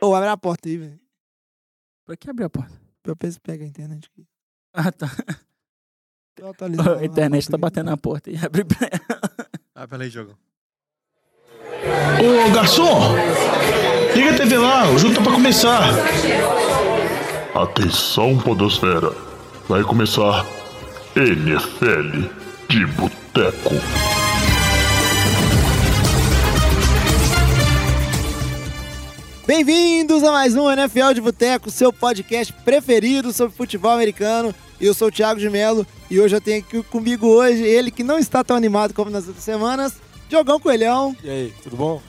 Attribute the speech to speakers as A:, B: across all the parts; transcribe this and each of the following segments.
A: Ô, abre a porta aí, velho.
B: Pra que abrir a porta?
A: Pra ver se pega a internet aqui.
B: Ah, tá.
A: Tô atualizando
B: A internet tá batendo na porta e abre pra
C: Ah, peraí, jogo.
D: Ô, garçom! Liga a TV lá, o jogo tá pra começar.
E: Atenção, Podosfera. Vai começar NFL de Boteco.
A: Bem-vindos a mais um NFL de Boteco, seu podcast preferido sobre futebol americano. Eu sou o Thiago de Melo e hoje eu tenho aqui comigo hoje ele que não está tão animado como nas outras semanas, Diogão Coelhão.
F: E aí, tudo bom?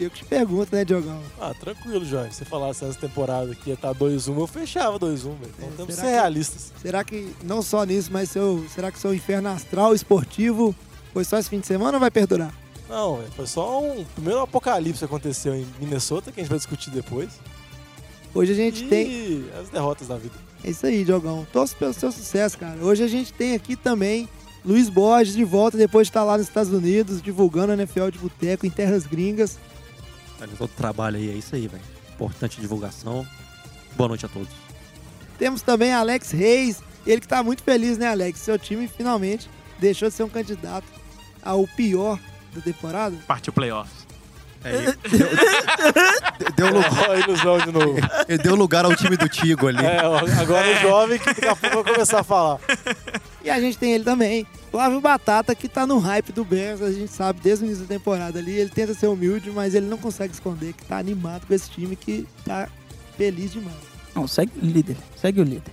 A: Eu que te pergunto, né, Diogão?
F: Ah, tranquilo, Jorge. Se você falasse essa temporada que ia estar 2-1, eu fechava 2-1, velho. Então
A: É,
F: temos que ser realistas.
A: Será que não só nisso, mas seu, será que seu inferno astral esportivo foi só esse fim de semana ou vai perdurar?
F: Não, foi só um primeiro apocalipse que aconteceu em Minnesota, que a gente vai discutir depois.
A: Hoje a gente
F: e
A: tem.
F: as derrotas da vida.
A: É isso aí, Diogão. Torço pelo seu sucesso, cara. Hoje a gente tem aqui também Luiz Borges de volta depois de estar lá nos Estados Unidos, divulgando a NFL de Boteco em terras gringas.
C: Olha, todo trabalho aí, é isso aí, velho. Importante divulgação. Boa noite a todos.
A: Temos também Alex Reis, ele que tá muito feliz, né, Alex? Seu time finalmente deixou de ser um candidato ao pior da temporada.
G: Partiu playoffs.
C: É, ele- deu, deu, lugar,
F: ilusão de novo.
C: ele deu lugar ao time do Tigo ali.
F: é, agora o jovem que daqui a pouco vai começar a falar.
A: E a gente tem ele também, Flávio Batata, que tá no hype do Bears, a gente sabe desde o início da temporada ali. Ele tenta ser humilde, mas ele não consegue esconder que tá animado com esse time que tá feliz demais.
B: Não, segue o líder. Segue o líder.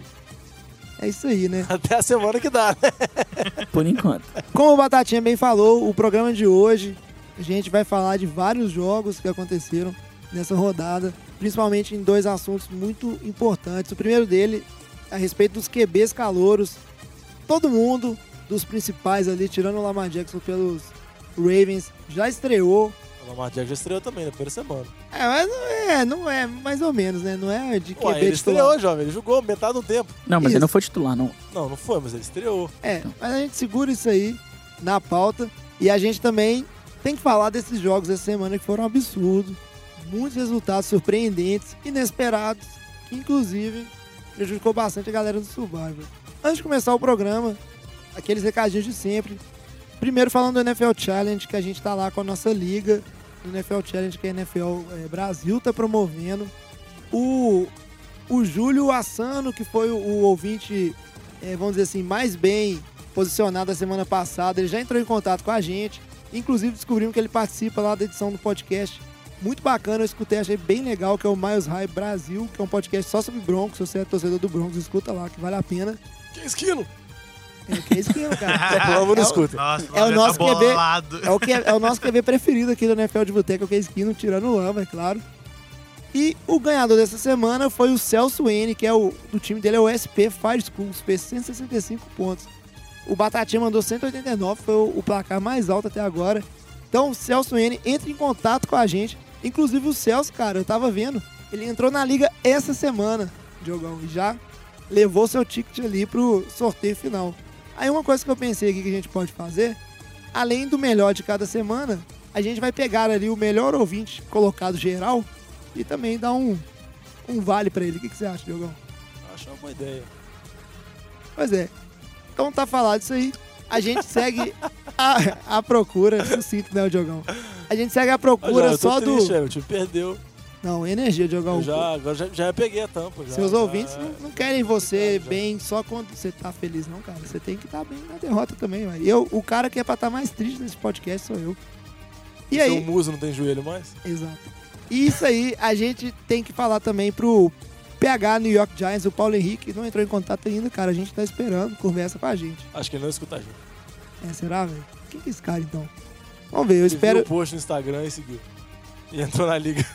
A: É isso aí, né?
F: Até a semana que dá, né?
B: Por enquanto.
A: Como o Batatinha bem falou, o programa de hoje a gente vai falar de vários jogos que aconteceram nessa rodada, principalmente em dois assuntos muito importantes. O primeiro dele é a respeito dos QBs calouros. Todo mundo dos principais ali, tirando o Lamar Jackson pelos Ravens, já estreou.
F: O Lamar Jackson já estreou também na primeira semana.
A: É, mas não é, não é, mais ou menos, né? Não é de QB
F: Ué, ele
A: titular.
F: estreou, jovem. Ele jogou metade do tempo.
B: Não, mas
A: Isso.
B: ele não foi titular, não.
F: Não, não foi, mas ele estreou.
A: É, mas a gente segura isso aí na pauta. E a gente também tem que falar desses jogos essa semana que foram absurdos. Muitos resultados surpreendentes, inesperados, que inclusive prejudicou bastante a galera do Survivor. Antes de começar o programa, aqueles recadinhos de sempre. Primeiro falando do NFL Challenge, que a gente tá lá com a nossa liga. NFL Challenge que a NFL eh, Brasil tá promovendo. O, o Júlio Assano, que foi o, o ouvinte é, vamos dizer assim, mais bem posicionado a semana passada. Ele já entrou em contato com a gente. Inclusive descobrimos que ele participa lá da edição do podcast. Muito bacana, eu escutei, achei bem legal, que é o Miles High Brasil, que é um podcast só sobre Broncos. Se você é torcedor do Broncos, escuta lá, que vale a pena.
F: Que esquilo?
A: É, que é esquema, cara. É o-
F: escuta.
G: Nossa,
A: É o
G: já
A: nosso
G: tá
A: QB.
G: bolado.
A: É o, que é, o nosso QB preferido aqui do NFL de Boteca, o Case Keenum, tirando o Lama, é claro. E o ganhador dessa semana foi o Celso N, que é o do time dele, é o SP Fire Schools, fez 165 pontos. O Batatinha mandou 189, foi o, o placar mais alto até agora. Então, o Celso N entra em contato com a gente. Inclusive o Celso, cara, eu tava vendo, ele entrou na liga essa semana, Diogão, e já levou seu ticket ali pro sorteio final. Aí uma coisa que eu pensei aqui que a gente pode fazer, além do melhor de cada semana, a gente vai pegar ali o melhor ouvinte colocado geral e também dar um, um vale pra ele. O que, que você acha, Diogão?
F: Acho uma boa ideia.
A: Pois é. Então tá falado isso aí. A gente segue a, a procura. Sucinto, né, Diogão? A gente segue a procura
F: tô
A: só
F: triste,
A: do.
F: velho, O time perdeu.
A: Não, energia, Diogão.
F: Eu já, agora já, já peguei a tampa. Já,
A: Seus
F: já-
A: ouvintes não, não querem você
F: Já,
A: bem só quando você tá feliz, não, cara. Você tem que estar bem na derrota também, velho. Eu, o cara que é pra estar mais triste nesse podcast sou eu. E
F: Seu
A: aí,
F: muso não tem joelho mais?
A: Exato. E isso aí, a gente tem que falar também pro PH New York Giants, o Paulo Henrique, não entrou em contato ainda, cara. A gente tá esperando, conversa com a gente.
F: Acho que ele não escuta a gente.
A: É, será, velho? Quem que é esse cara, então? Vamos ver, eu
F: Ele
A: espero,
F: viu o post no Instagram e seguiu. E entrou na liga.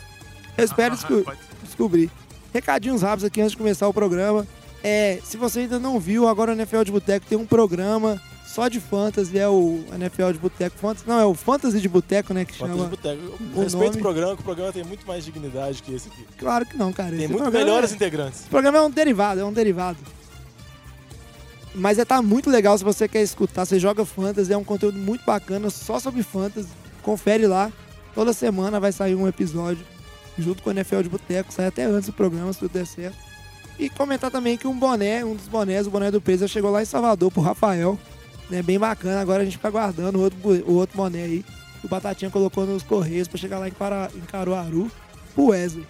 A: Eu espero desco- descobrir. Recadinhos rápidos aqui antes de começar o programa. É, se você ainda não viu, agora o NFL de Boteco tem um programa só de fantasy, é o NFL de Boteco Fantasy. Não, é o Fantasy de Boteco, né, que
F: Fantasy
A: chama...
F: Boteco.
A: o
F: Respeito
A: nome.
F: o programa, que o programa tem muito mais dignidade que esse aqui.
A: Claro que não, cara.
F: Tem
A: Esse
F: muito melhores
A: é-
F: integrantes.
A: Esse programa é um derivado, é um derivado. Mas é tá muito legal se você quer escutar. Você joga fantasy, é um conteúdo muito bacana, só sobre fantasy. Confere lá. Toda semana vai sair um episódio. Junto com o NFL de Boteco, sai até antes do programa, se tudo der certo. E comentar também que um boné, um dos bonés, o boné do Peso, chegou lá em Salvador pro Rafael. Né, bem bacana, agora a gente fica aguardando o outro, o outro boné aí. O Batatinha colocou nos Correios pra chegar lá em, Para, em Caruaru pro Wesley.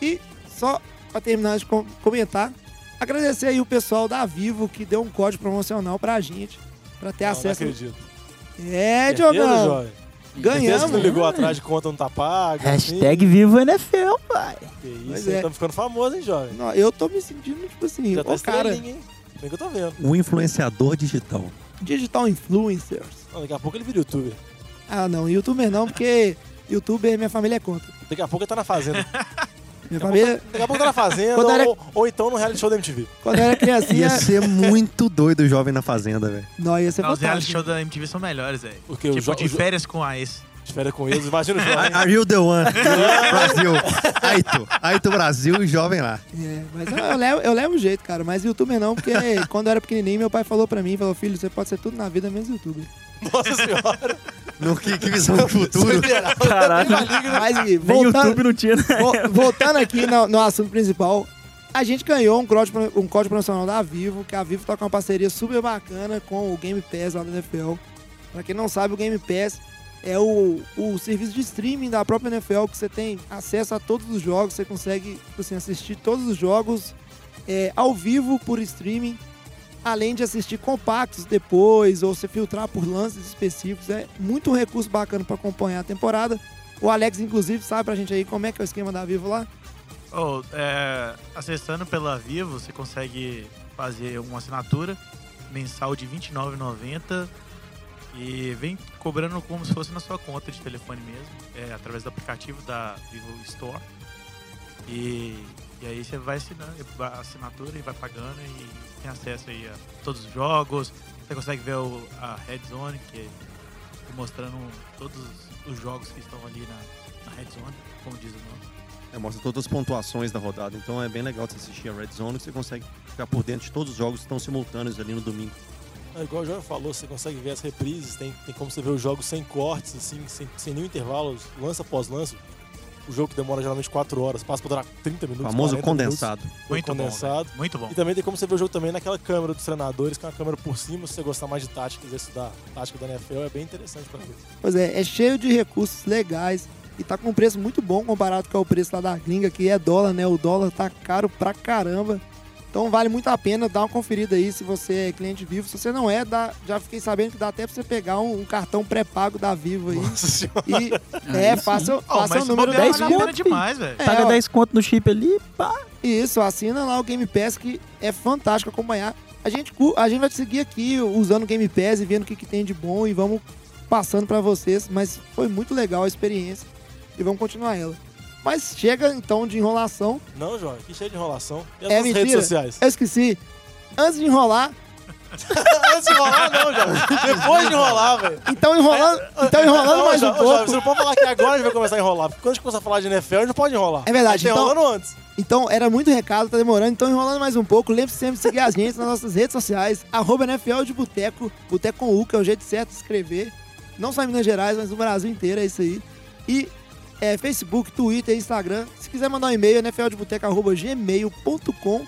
A: E só pra terminar de com- comentar, agradecer aí o pessoal da Vivo que deu um código promocional pra gente, pra ter
F: Não, não
A: acesso.
F: acredito.
A: É, Diogão, ganhamos.
F: não ligou atrás de conta não tá paga.
B: Hashtag
F: assim?
B: vivo NFL, pai.
F: Que isso,
A: é.
F: Tamo ficando famoso, hein, jovem?
A: Não, eu tô me sentindo, tipo assim,
F: Já tá
A: ô cara,
F: hein? Bem que eu tô vendo.
C: Um influenciador digital.
A: digital influencers.
F: Não, daqui a pouco ele vira youtuber.
A: Ah, não, youtuber não, porque youtuber minha família é contra.
F: Daqui a pouco ele tá na fazenda.
A: Minha família,
F: Daqui a pouco tá na fazenda
A: Quando era-
F: ou, ou então no reality show da MTV.
A: quando eu era criancinha,
C: Ia ser muito doido o jovem na fazenda, velho.
A: não, ia ser
G: Não, os reality shows da MTV são melhores, velho. Tipo,
F: jo-
G: de férias com a ex.
F: De férias com eles, imagina o jovem.
C: Are you the one? Brasil. Aito. Aito Brasil e jovem lá.
A: É, mas eu, eu levo, eu levo o jeito, cara, mas youtuber não, porque quando eu era pequenininho, meu pai falou pra mim, falou, filho, você pode ser tudo na vida, menos youtuber.
F: Nossa senhora.
C: No, que, que visão do futuro.
B: Caralho.
A: Mas, e,
B: Nem
A: voltando,
B: YouTube não tinha, né?
A: Vo- voltando aqui no, no assunto principal, a gente ganhou um código, um código promocional da Vivo, que a Vivo tá com uma parceria super bacana com o Game Pass lá do NFL. Pra quem não sabe, o Game Pass é o, o serviço de streaming da própria NFL, que você tem acesso a todos os jogos, você consegue tipo assim, assistir todos os jogos é, ao vivo por streaming, além de assistir compactos depois, ou você filtrar por lances específicos. É muito recurso bacana para acompanhar a temporada. O Alex, inclusive, sabe pra gente aí como é que é o esquema da Vivo lá?
G: Oh, é, acessando pela Vivo, você consegue fazer uma assinatura mensal de R$ 29,90 e vem cobrando como se fosse na sua conta de telefone mesmo, é, através do aplicativo da Vivo Store. E, e aí você vai assinando a assinatura e vai pagando e tem acesso aí a todos os jogos. Você consegue ver o, a Red Zone, que é mostrando todos os jogos que estão ali na, na Red Zone, como diz o nome.
C: É, mostra todas as pontuações da rodada. Então é bem legal você assistir a Red Zone, que você consegue ficar por dentro de todos os jogos que estão simultâneos ali no domingo.
F: É, igual o João falou, você consegue ver as reprises, tem, tem como você ver os jogos sem cortes, assim, sem, sem nenhum intervalo, lance após lance. O jogo que demora geralmente 4 horas, passa pra durar 30
C: O
F: minutos.
C: famoso
F: 40 minutos.
C: condensado.
F: Foi
G: Muito bom,
F: condensado.
G: velho. Muito bom.
F: E também tem como você ver o jogo também naquela câmera dos treinadores, que é uma câmera por cima, se você gostar mais de tática, quiser estudar tática da NFL, é bem interessante pra ver.
A: Pois é, é cheio de recursos legais e tá com um preço muito bom comparado com o preço lá da gringa, que é dólar, né? O dólar tá caro pra caramba. Então vale muito a pena dar uma conferida aí se você é cliente Vivo. Se você não é, dá, já fiquei sabendo que dá até pra você pegar um, um cartão pré-pago da Vivo aí.
F: Nossa senhora.
A: E é,
B: sim.
A: faça,
G: Oh,
A: faça
G: mas
A: o número
G: bobear
A: 10
G: vale a pena
A: conto.
G: demais, velho.
A: É,
B: Paga
A: ó.
B: 10 conto no chip ali, pá.
A: Isso, assina lá o Game Pass que é fantástico acompanhar. A gente, a gente vai seguir aqui usando o Game Pass e vendo o que, que tem de bom e vamos passando pra vocês. Mas foi muito legal a experiência e vamos continuar ela. Mas chega então de enrolação.
F: Não, João, que cheio de enrolação. E as
A: É
F: suas redes
A: mentira.
F: sociais?
A: Eu esqueci. Antes de enrolar,
F: Antes de enrolar, não, João. Depois de enrolar, velho.
A: então enrolando, então enrolando
F: Não,
A: mais um pouco.
F: Você não pode falar que agora a gente vai começar a enrolar. Porque quando a gente começar a falar de NFL, a gente não pode enrolar.
A: É verdade,
F: A gente tá
A: então-
F: enrolando antes.
A: Então, era muito recado, tá demorando. Então, enrolando mais um pouco, lembre-se sempre de seguir a gente nas nossas redes sociais, arroba NFL de Boteco, Boteco com U, que é o jeito certo de escrever. Não só em Minas Gerais, mas no Brasil inteiro, é isso aí. E é, Facebook, Twitter, Instagram. Se quiser mandar um e-mail, nfldeboteco.gmail.com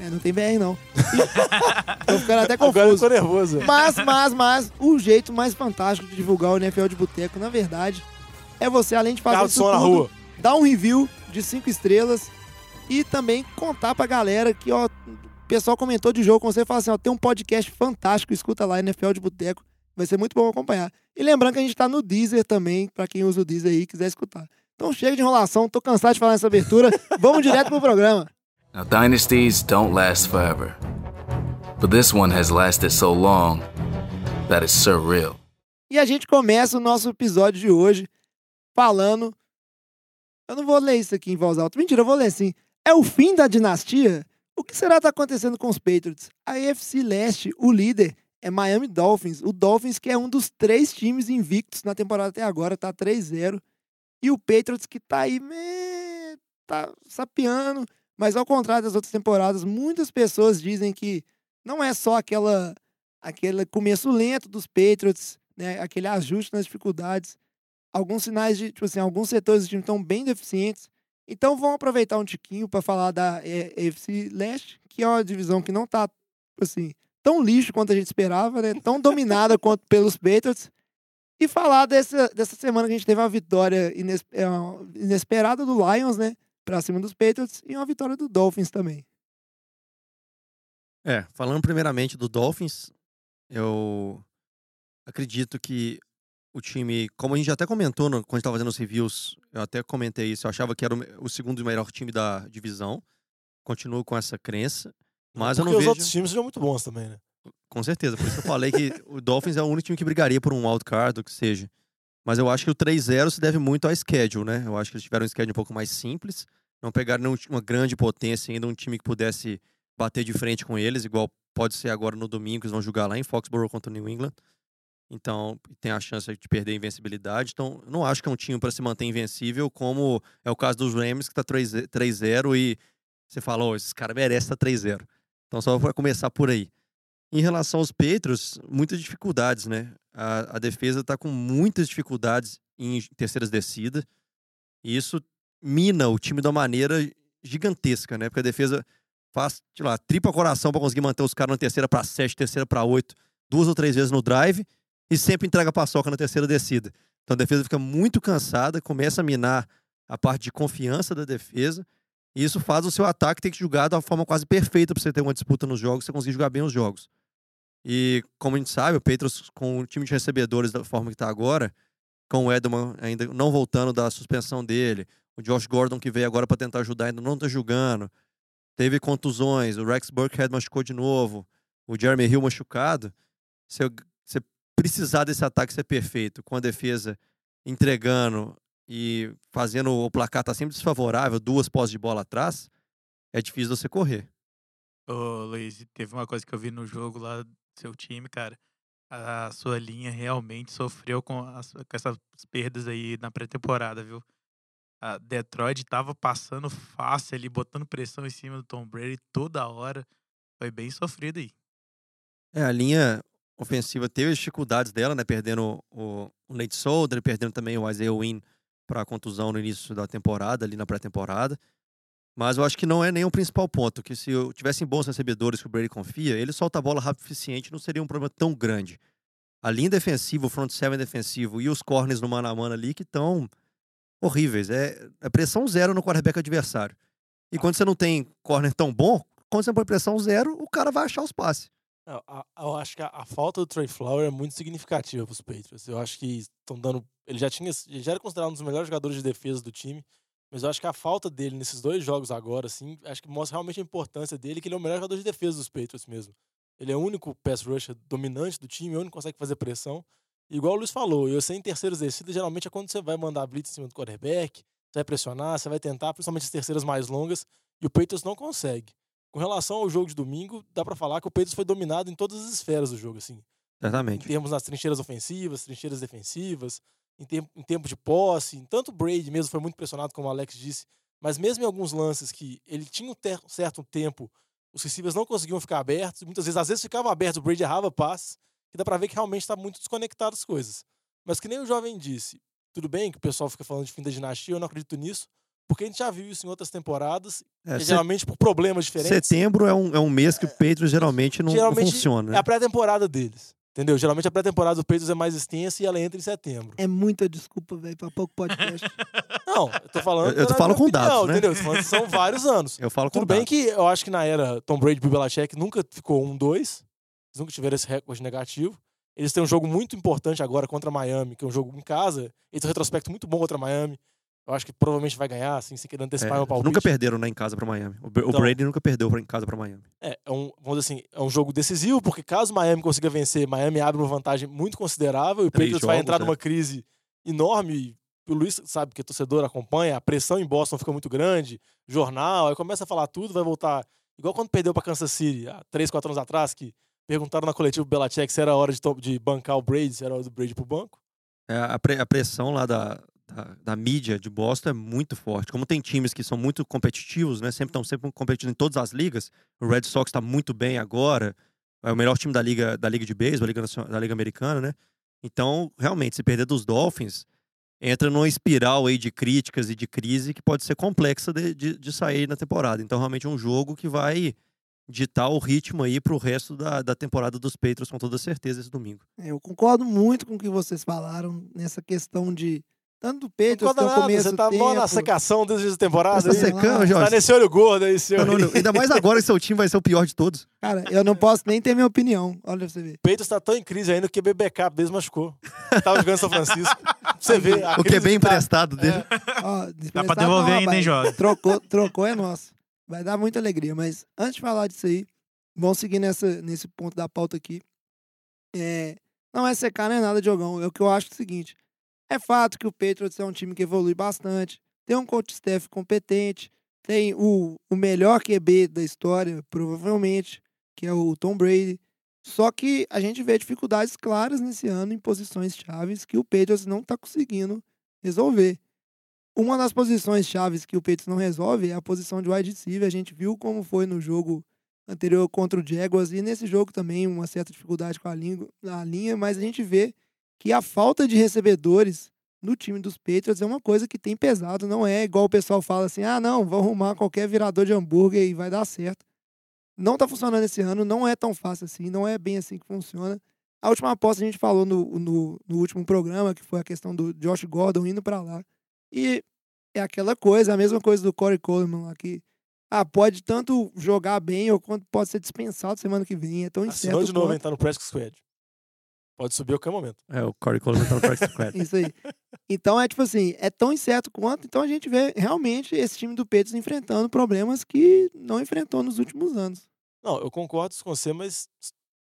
A: É, não tem BR não. Tô ficando até
F: Agora eu
A: confuso.
F: tô nervoso.
A: Mas, mas, mas, o jeito mais fantástico de divulgar o NFL de Boteco, na verdade, é você, além de fazer
F: Carro
A: isso
F: som na
A: tudo,
F: rua.
A: dar um review de cinco estrelas e também contar pra galera que, ó, o pessoal comentou de jogo com você e fala assim, ó, tem um podcast fantástico, escuta lá, NFL de Boteco, vai ser muito bom acompanhar. E lembrando que a gente tá no Deezer também, pra quem usa o Deezer aí e quiser escutar. Então chega de enrolação, tô cansado de falar nessa abertura, vamos direto pro programa.
H: Now, dynasties don't last forever. But this one has lasted so long that it's surreal.
A: E a gente começa o nosso episódio de hoje falando. Eu não vou ler isso aqui em voz alta. Mentira, eu vou ler sim. É o fim da dinastia? O que será que tá acontecendo com os Patriots? A AFC Leste, o líder é Miami Dolphins. O Dolphins, que é um dos três times invictos na temporada até agora, tá 3-0. E o Patriots, que tá aí, meh, tá sapeando. Mas ao contrário das outras temporadas, muitas pessoas dizem que não é só aquela aquele começo lento dos Patriots, né, aquele ajuste nas dificuldades. alguns sinais de, tipo assim, alguns setores do time estão bem deficientes. Então vamos aproveitar um tiquinho para falar da eh, AFC Leste, que é uma divisão que não tá, assim, tão lixo quanto a gente esperava, né? Tão dominada quanto pelos Patriots. E falar dessa, dessa semana que a gente teve uma vitória é, inesperada do Lions, né? Pra cima dos Patriots e uma vitória do Dolphins também.
C: É, falando primeiramente do Dolphins, eu acredito que o time, como a gente até comentou no- quando a gente estava fazendo os reviews, eu até comentei isso, eu achava que era o, o segundo melhor time da divisão. Continuo com essa crença, mas eu
F: Porque
C: não
F: os
C: vejo...
F: outros times são muito bons também, né?
C: Com certeza, por isso que eu falei que o Dolphins é o único time que brigaria por um wildcard, ou que seja. Mas eu acho que o 3-0 se deve muito ao schedule, né? Eu acho que eles tiveram um schedule um pouco mais simples, não pegaram uma grande potência ainda, um time que pudesse bater de frente com eles, igual pode ser agora no domingo, que eles vão jogar lá em Foxborough contra o New England. Então, tem a chance de perder a invencibilidade. Então, eu não acho que é um time para se manter invencível, como é o caso dos Rams, que tá 3 3-0 e você fala, oh, esses caras merecem estar 3-0. Então, só para começar por aí. Em relação aos Patriots, muitas dificuldades, né? A, a defesa está com muitas dificuldades em terceiras descidas. E isso mina o time de uma maneira gigantesca, né? Porque a defesa faz, sei lá, tripa coração para conseguir manter os caras na terceira para sete, terceira para oito, duas ou três vezes no drive e sempre entrega paçoca na terceira descida. Então a defesa fica muito cansada, começa a minar a parte de confiança da defesa. E isso faz o seu ataque ter que jogar uma forma quase perfeita para você ter uma disputa nos jogos, você conseguir jogar bem os jogos. E como a gente sabe, o Patriots com o time de recebedores da forma que está agora, com o Edelman ainda não voltando da suspensão dele, o Josh Gordon que veio agora para tentar ajudar ainda não está jogando, teve contusões, o Rex Burkhead machucou de novo, o Jeremy Hill machucado, você, você precisar desse ataque ser perfeito, com a defesa entregando e fazendo o placar tá sempre desfavorável, duas pós de bola atrás, é difícil você correr.
G: Ô, Luiz, teve uma coisa que eu vi no jogo lá do seu time, cara. A sua linha realmente sofreu com, as- com essas perdas aí na pré-temporada, viu? A Detroit tava passando fácil ali, botando pressão em cima do Tom Brady toda hora. Foi bem sofrido aí.
C: É, a linha ofensiva teve as dificuldades dela, né? Perdendo o, o Nate Solder, perdendo também o Isaiah Wynn para contusão no início da temporada, ali na pré-temporada. Mas eu acho que não é o principal ponto, que se eu tivessem bons recebedores que o Brady confia, ele solta a bola rápido o suficiente, não seria um problema tão grande. A linha defensiva, o front seven defensivo e os corners no mano a mano ali que estão horríveis. É, é pressão zero no quarterback adversário. E quando você não tem corner tão bom, quando você põe pressão zero, o cara vai achar os passes.
F: Não, a- eu acho que a, a falta do Trey Flower é muito significativa para os Patriots. Eu acho que estão dando. Ele já tinha, ele já era considerado um dos melhores jogadores de defesa do time, mas eu acho que a falta dele nesses dois jogos agora, assim, acho que mostra realmente a importância dele, que ele é o melhor jogador de defesa dos Patriots mesmo. Ele é o único pass rusher dominante do time, é o único que consegue fazer pressão. E igual o Luiz falou, eu sei em terceiras descidas, geralmente é quando você vai mandar blitz em cima do quarterback, você vai pressionar, você vai tentar, principalmente as terceiras mais longas, e o Patriots não consegue. Com relação ao jogo de domingo, dá pra falar que o Patriots foi dominado em todas as esferas do jogo, assim. Em
C: Certamente.
F: termos nas trincheiras ofensivas, trincheiras defensivas, em, tempo, em tempo de posse. em Tanto o Brady mesmo foi muito pressionado, como o Alex disse, mas mesmo em alguns lances que ele tinha um certo tempo, os receivers não conseguiam ficar abertos, muitas vezes, às vezes ficavam abertos, o Brady errava passes, que dá pra ver que realmente tá muito desconectado as coisas. Mas que nem o jovem disse, tudo bem que o pessoal fica falando de fim da dinastia, eu não acredito nisso, porque a gente já viu isso em outras temporadas,
C: É,
F: e geralmente por problemas diferentes.
C: Setembro é um, é um mês que o Patriots geralmente não, não
F: geralmente
C: funciona.
F: É
C: né?
F: a pré-temporada deles. Entendeu? Geralmente a pré-temporada do Patriots é mais extensa e ela entra em setembro.
A: É muita desculpa, velho, pra pouco podcast.
F: Não, eu tô falando.
C: Eu- eu tô falando com dados,
F: opinião,
C: né?
F: Entendeu? Falando são vários anos.
C: Eu falo com
F: Tudo bem
C: dados.
F: que eu acho que na era Tom Brady e Bill Belichick nunca ficou um dois Eles nunca tiveram esse recorde negativo. Eles têm um jogo muito importante agora contra Miami, que é um jogo em casa. Eles têm um retrospecto muito bom contra Miami. Eu acho que provavelmente vai ganhar, assim, se querendo
C: É,
F: antecipar meu palpite.
C: nunca perderam né, em casa pra Miami. O, o
F: Então-
C: Brady nunca perdeu em casa pra Miami.
F: É, é um, vamos dizer assim, é um jogo decisivo, porque caso Miami consiga vencer, Miami abre uma vantagem muito considerável e o Patriots vai
C: jogos,
F: entrar
C: é.
F: numa crise enorme. e O Luiz sabe que é torcedor acompanha, a pressão em Boston fica muito grande, jornal, aí começa a falar tudo, vai voltar. Igual quando perdeu pra Kansas City, há 3, 4 anos atrás, que perguntaram na coletiva Belichick se era hora de, de bancar o Brady, se era hora do Brady pro banco.
C: É, a, pre- a pressão lá da, da, da mídia de Boston é muito forte. Como tem times que são muito competitivos, né? Sempre estão sempre competindo em todas as ligas. O Red Sox está muito bem agora. É o melhor time da liga, da liga de beisebol, da da liga americana, né? Então, realmente, se perder dos Dolphins, entra numa espiral aí de críticas e de crise que pode ser complexa de, de, de sair na temporada. Então, realmente é um jogo que vai ditar o ritmo aí pro resto da, da temporada dos Patriots com toda certeza esse domingo.
A: Eu concordo muito com o que vocês falaram nessa questão de tanto do Patriots
F: Não
A: é começo
F: você tá
A: tempo.
F: mó na secação desde a temporada.
C: Tá
F: aí.
C: secando,
A: Tá
C: Jorge?
F: Tá nesse olho gordo aí, seu.
C: Não, não. Ainda mais agora que seu time vai ser o pior de todos.
A: Cara, eu não posso nem ter minha opinião. Olha pra você ver.
F: O Peitos tá tão em crise ainda que o QB backup deles machucou. Tava jogando São Francisco. Você a
C: O que é bem
F: tá-
C: emprestado dele.
A: Ó,
G: Dá pra
A: desprezado
G: devolver
A: não,
G: ainda, hein. Jorge?
A: Trocou, trocou é nosso. Vai dar muita alegria. Mas antes de falar disso aí, vamos seguir nessa, nesse ponto da pauta aqui. É, não é secar, não é nada, Diogão. É o que eu acho é o seguinte. É fato que o Patriots é um time que evolui bastante. Tem um coach staff competente. Tem o, o melhor QB da história, provavelmente, que é o Tom Brady. Só que a gente vê dificuldades claras nesse ano em posições chaves que o Patriots não está conseguindo resolver. Uma das posições chaves que o Patriots não resolve é a posição de wide receiver. A gente viu como foi no jogo anterior contra o Jaguars e nesse jogo também uma certa dificuldade com a, língua, a linha, mas a gente vê que a falta de recebedores no time dos Patriots é uma coisa que tem pesado, não é igual o pessoal fala assim: "Ah, não, vou arrumar qualquer virador de hambúrguer e vai dar certo". Não tá funcionando esse ano, não é tão fácil assim, não é bem assim que funciona. A última aposta a gente falou no, no, no último programa, que foi a questão do Josh Gordon indo para lá. E é aquela coisa, a mesma coisa do Corey Coleman lá, que ah, pode tanto jogar bem ou quanto pode ser dispensado semana que vem. É tão incerto.
F: Assinou de novo,
A: quanto.
F: hein? Tá no practice squad. Pode subir a qualquer momento.
C: É, o Corey Coleman tá no practice squad.
A: Isso aí. Então é tipo assim, é tão incerto quanto. Então a gente vê realmente esse time do Patriots enfrentando problemas que não enfrentou nos últimos anos.
F: Não, eu concordo com você, mas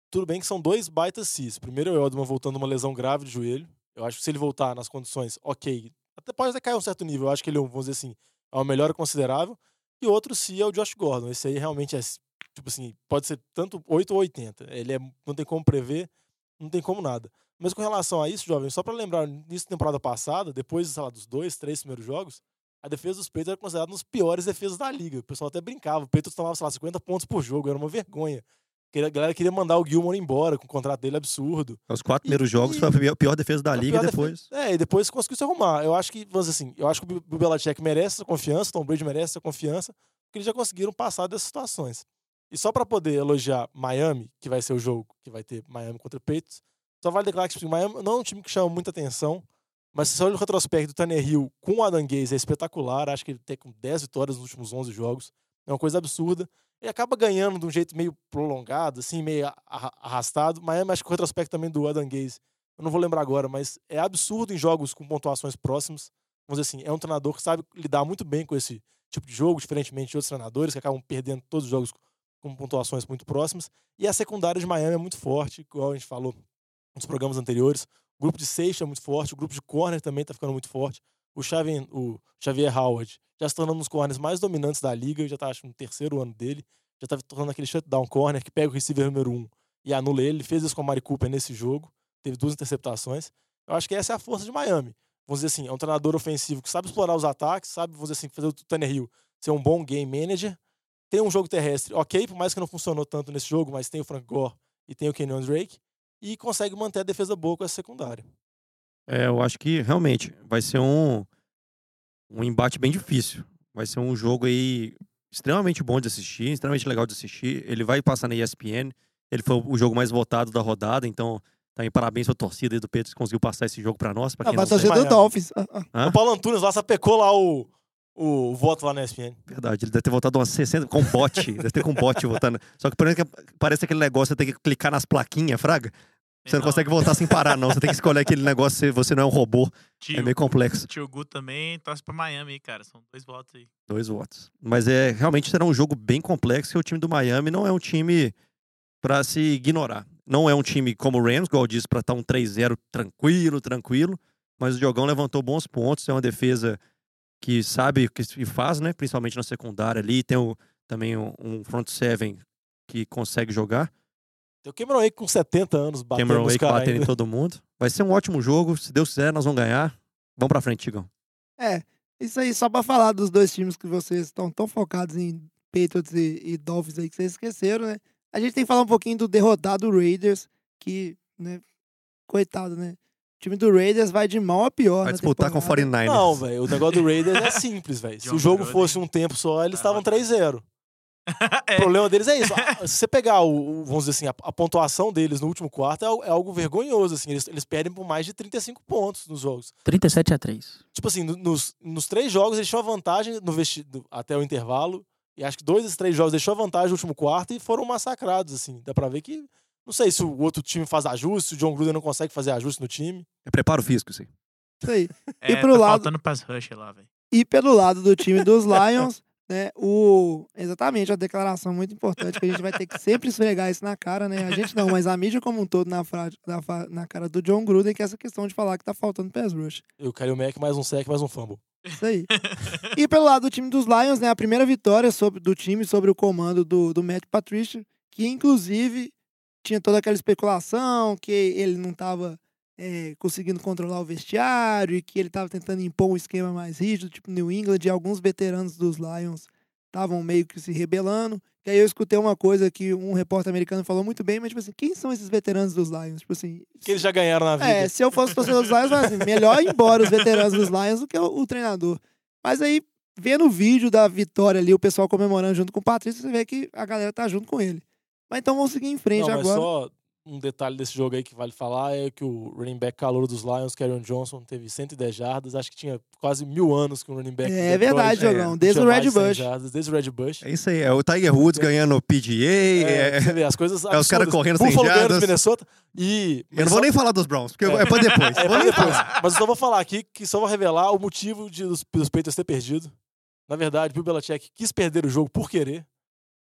F: tudo bem que são dois baitas cis. Primeiro é o Eldman voltando uma lesão grave de joelho. Eu acho que se ele voltar nas condições, ok. Até pode até cair um certo nível. Eu acho que ele, é um, vamos dizer assim, é uma melhora considerável. E outro sim é o Josh Gordon. Esse aí realmente é, tipo assim, pode ser tanto 8 ou 80. Ele é, não tem como prever, não tem como nada. Mas com relação a isso, jovem, só para lembrar, nisso da temporada passada, depois, sei lá, dos dois, três primeiros jogos, a defesa dos Patriots era considerada uma das piores defesas da liga. O pessoal até brincava. O Patriots tomava, sei lá, 50 pontos por jogo. Era uma vergonha. A galera queria mandar o Gilmore embora com o contrato dele absurdo.
C: Os quatro primeiros
F: E-
C: jogos foi a pior- defesa da liga e depois.
F: defe- É, e depois conseguiu se arrumar. Eu acho que, vamos dizer assim, eu acho que o Belichick merece essa confiança, o Tom Brady merece essa confiança, porque eles já conseguiram passar dessas situações. E só pra poder elogiar Miami, que vai ser o jogo que vai ter Miami contra o Patriots, só vale declarar que tipo, Miami não é um time que chama muita atenção, mas olha o retrospecto do Tanner Hill com o Adam Gaze, é espetacular. Acho que ele tem com 10 vitórias nos últimos 11 jogos. É uma coisa absurda. Ele acaba ganhando de um jeito meio prolongado, assim, meio arra- arrastado. Miami, acho que o retrospecto também do Adam Gaze, eu não vou lembrar agora, mas é absurdo em jogos com pontuações próximas. Vamos dizer assim, é um treinador que sabe lidar muito bem com esse tipo de jogo, diferentemente de outros treinadores que acabam perdendo todos os jogos com pontuações muito próximas. E a secundária de Miami é muito forte, igual a gente falou nos programas anteriores. O grupo de safety é muito forte, o grupo de corner também está ficando muito forte. O Xavier, o Xavier Howard já se tornando um dos corners mais dominantes da liga, já está acho no terceiro ano dele, já está tornando aquele shutdown corner que pega o receiver número um e anula ele. Ele fez isso com o Mari Cooper nesse jogo, teve duas interceptações. Eu acho que essa é a força de Miami. Vamos dizer assim, é um treinador ofensivo que sabe explorar os ataques, sabe, vamos dizer assim, fazer o Tanner Hill ser um bom game manager. Tem um jogo terrestre, ok, por mais que não funcionou tanto nesse jogo, mas tem o Frank Gore e tem o Kenyon Drake. E consegue manter a defesa boa com essa secundária.
C: É, eu acho que realmente vai ser um, um embate bem difícil. Vai ser um jogo aí extremamente bom de assistir, extremamente legal de assistir. Ele vai passar na ESPN. Ele foi o jogo mais votado da rodada, então também parabéns pra torcida aí do Pedro que conseguiu passar esse jogo pra nós. Pra
A: Ah,
C: quem
A: vai
C: não
A: torcer do. Dolphins. Ah, ah.
F: O Paulo Antunes lá sapecou lá o, o voto lá na ESPN.
C: Verdade, ele deve ter votado umas 60 com bot. deve ter com bot votando. Só que parece, que parece aquele negócio, você tem que clicar nas plaquinhas, Fraga. Você não consegue votar sem parar, não. Você tem que escolher aquele negócio, você- você não é um robô.
G: Tio,
C: É meio complexo.
G: Tio Gu também torce pra Miami aí, cara. São dois votos aí.
C: Dois votos. Mas é realmente será um jogo bem complexo e o time do Miami não é um time pra se ignorar. Não é um time como o Rams, igual eu disse, pra estar um 3-0 tranquilo, tranquilo. Mas o Diogão levantou bons pontos. É uma defesa que sabe o que se faz, né? Principalmente na secundária ali. Tem o- também um, um front seven que consegue jogar.
F: Tem o Cameron Wake com 70 anos batendo
C: Cameron Wake batendo em todo mundo. Vai ser um ótimo jogo. Se Deus quiser, nós vamos ganhar. Vamos pra frente, Tigão.
A: É, isso aí, só pra falar dos dois times que vocês estão tão focados em Patriots e, e Dolphins aí que vocês esqueceram, né? A gente tem que falar um pouquinho do derrotado Raiders, que, né, coitado, né? Time do Raiders vai de mal a pior.
C: Vai disputar com o
A: temporada.
C: 49ers.
F: Não, velho. O negócio do Raiders é simples, velho. Se o jogo
G: Gruden.
F: fosse um tempo só, eles
G: Vai
F: estavam
G: matar.
F: 3-0. O problema deles é isso. Ah, Se você pegar, o, o- vamos dizer assim, a, a pontuação deles no último quarto é, é algo vergonhoso, assim. Eles, eles perdem por mais de 35 pontos nos jogos.
B: 37 a 3.
F: Tipo assim, no- nos, nos três jogos eles tinham a vantagem no vesti do- até o intervalo. E acho que dois desses três jogos deixou a vantagem no último quarto e foram massacrados, assim. Dá pra ver que. Não sei se o outro time faz ajuste, se o John Gruden não consegue fazer ajuste no time.
C: É preparo físico, isso aí.
A: Isso aí.
G: É,
A: pro
G: tá
A: lado-
G: faltando pass rush lá, velho.
A: E pelo lado do time dos Lions, né, o exatamente a declaração muito importante que a gente vai ter que sempre esfregar isso na cara, né? A gente não, mas a mídia como um todo na, fra- na, fa- na cara do John Gruden, que é essa questão de falar que tá faltando pass rush.
F: E o Kyle Mack mais um sec, mais um fumble.
A: Isso aí. e pelo lado do time dos Lions, né, a primeira vitória sobre, do time sobre o comando do, do Matt Patricia, que inclusive tinha toda aquela especulação que ele não estava conseguindo controlar o vestiário e que ele estava tentando impor um esquema mais rígido, tipo New England, e alguns veteranos dos Lions estavam meio que se rebelando. E aí eu escutei uma coisa que um repórter americano falou muito bem, mas tipo assim, quem são esses veteranos dos Lions? Tipo assim,
F: Que eles já ganharam na vida.
A: é, se eu fosse torcedor dos Lions, assim, melhor ir embora os veteranos dos Lions do que o, o treinador. Mas aí, vendo o vídeo da vitória ali, o pessoal comemorando junto com o Patrício, você vê que a galera tá junto com ele. Mas então vamos seguir em frente
F: Não, mas
A: agora.
F: só um detalhe desse jogo aí que vale falar é que o running back calor dos Lions, Karen Johnson, teve 110 jardas. Acho que tinha quase mil anos que o running back.
A: É verdade,
C: é,
A: Jogão. Desde
F: tinha
A: o Red
F: de 100
A: Bush.
F: jardas, desde o Red Bush.
C: É isso aí. É o Tiger Woods ganhando PGA.
F: É,
C: É,
F: você vê, as coisas
C: é os caras correndo sem
F: Buffalo
C: jardas.
F: Minnesota. E...
C: Eu não vou nem falar dos Browns, porque é, pra depois.
F: É, pra depois. Mas eu só vou falar aqui que só vou revelar o motivo de, dos, dos Patriots ter perdido. Na verdade, Bill Belichick quis perder o jogo por querer.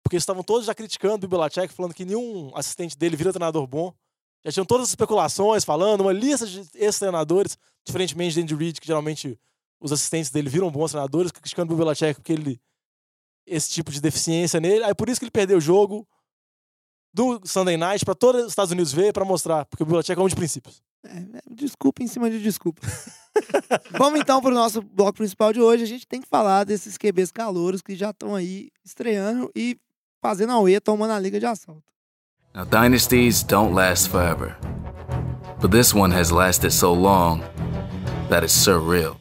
F: Porque estavam todos já criticando o Belichick, falando que nenhum assistente dele vira treinador bom. Já tinham todas as especulações falando, uma lista de ex-treinadores, diferentemente de Andy Reid, que geralmente os assistentes dele viram bons treinadores, criticando o Belichick porque ele esse tipo de deficiência nele. Aí por isso que ele perdeu o jogo do Sunday Night para todos os Estados Unidos ver, para mostrar, porque o Belichick é um de princípios.
A: É, é, desculpa em cima de desculpa. Vamos então pro nosso bloco principal de hoje. A gente tem que falar desses QBs calouros que já estão aí estreando e fazendo a UE, tomando a liga de assalto.
H: Now, dynasties don't last forever. But this one has lasted so long that it's surreal.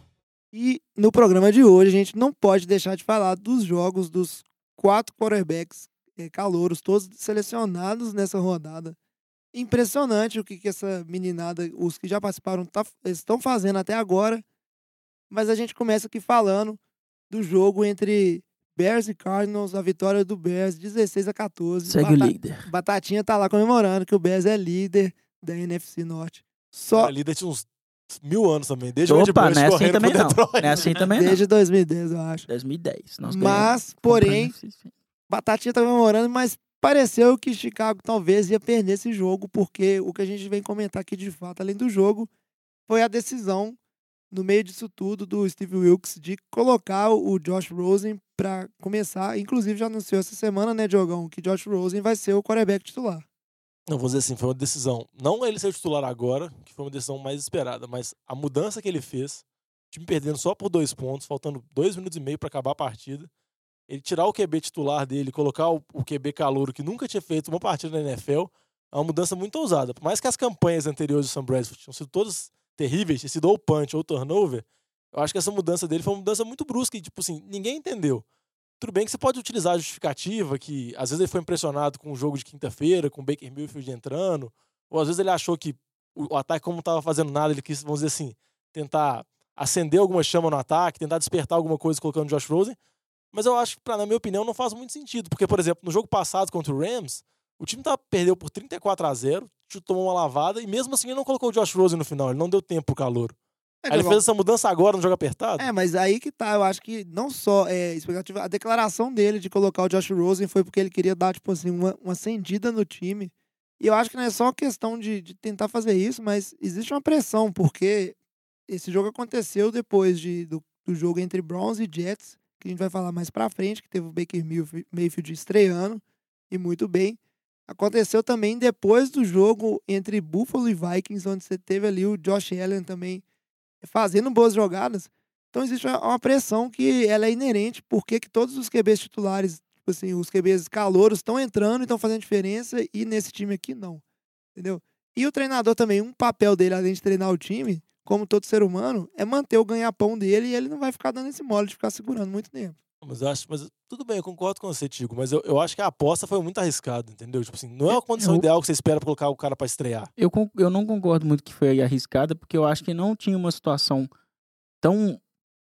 A: E no programa de hoje a gente não pode deixar de falar dos jogos dos quatro quarterbacks eh, calouros, todos selecionados nessa rodada. Impressionante o que, que essa meninada, os que já participaram, tá- estão fazendo até agora. Mas a gente começa aqui falando do jogo entre Bears e Cardinals, a vitória do Bears 16 a 14.
B: Segue o
A: Bata-
B: líder.
A: Batatinha tá lá comemorando que o Bears é líder da NFC Norte. Só
F: A líder tinha uns mil anos também, desde o Ed
B: Opa,
F: Bush
B: não é assim
F: correndo
B: também não.
F: Detroit.
B: Não é assim também não.
A: desde 2010, eu acho.
B: 2010. Nós
A: Mas, porém, Batatinha tá comemorando, mas pareceu que Chicago talvez ia perder esse jogo, porque o que a gente vem comentar aqui de fato, além do jogo, foi a decisão, no meio disso tudo, do Steve Wilkes de colocar o Josh Rosen para começar. Inclusive, já anunciou essa semana, né, Diogão, que Josh Rosen vai ser o quarterback titular.
F: Não, vou dizer assim, foi uma decisão. Não ele ser o titular agora, que foi uma decisão mais esperada, mas a mudança que ele fez, o time perdendo só por dois pontos, faltando dois minutos e meio para acabar a partida. Ele tirar o QB titular dele, colocar o, o QB calouro, que nunca tinha feito uma partida na NFL, é uma mudança muito ousada. Por mais que as campanhas anteriores do Sam Bradford tinham sido todas terríveis, tinha sido ou punch ou turnover, eu acho que essa mudança dele foi uma mudança muito brusca e, tipo assim, ninguém entendeu. Tudo bem que você pode utilizar a justificativa, que às vezes ele foi impressionado com o jogo de quinta-feira, com o Baker Mayfield entrando, ou às vezes ele achou que o, ataque, como não estava fazendo nada, ele quis, vamos dizer assim, tentar acender alguma chama no ataque, tentar despertar alguma coisa colocando o Josh Rosen. Mas eu acho que, pra, na minha opinião, não faz muito sentido. Porque, por exemplo, no jogo passado contra o Rams, o time tá, perdeu por 34 a 0 o time tomou uma lavada, e mesmo assim ele não colocou o Josh Rosen no final, ele não deu tempo pro calor.
A: É,
F: ele fez essa mudança agora no jogo apertado.
A: É, mas aí que tá, eu acho que não só é expectativa, a declaração dele de colocar o Josh Rosen foi porque ele queria dar, tipo assim, uma, uma acendida no time. E eu acho que não é só questão de, de tentar fazer isso, mas existe uma pressão, porque esse jogo aconteceu depois de, do, do jogo entre Browns e Jets, que a gente vai falar mais pra frente, que teve o Baker Mayfield estreando, e muito bem. Aconteceu também depois do jogo entre Buffalo e Vikings, onde você teve ali o Josh Allen também fazendo boas jogadas. Então existe uma- pressão que ela é inerente, porque que todos os QBs titulares, tipo assim, os QBs calouros estão entrando e estão fazendo diferença, e nesse time aqui não. Entendeu? E o treinador também, um papel dele, além de treinar o time, como todo ser humano, é manter o ganha-pão dele e ele não vai ficar dando esse mole de ficar segurando muito tempo.
F: Mas eu acho, mas tudo bem, eu concordo com você, Tigo, mas eu, eu acho que a aposta foi muito arriscada, entendeu? Tipo assim, não é a condição
B: Eu-
F: ideal que você espera pra colocar o cara pra estrear.
B: Eu, eu não concordo muito que foi arriscada, porque eu acho que não tinha uma situação tão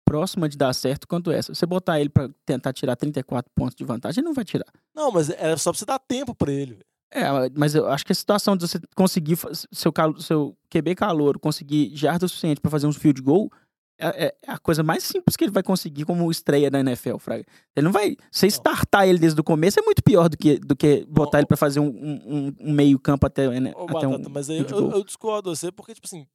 B: próxima de dar certo quanto essa. Você botar ele pra tentar tirar 34 pontos de vantagem, ele não vai tirar.
F: Não, mas era só pra você dar tempo pra ele.
B: É, mas eu acho que a situação de você conseguir seu, seu QB calor, conseguir jarda o suficiente pra fazer um field goal, é, é a coisa mais simples que ele vai conseguir como estreia da NFL, Fraga. Ele não vai. Você startar ele desde o começo é muito pior do que, do que botar ele pra fazer um, um- um- um meio campo até, né, até um
F: Batata, mas aí eu, eu discordo você, porque, tipo assim,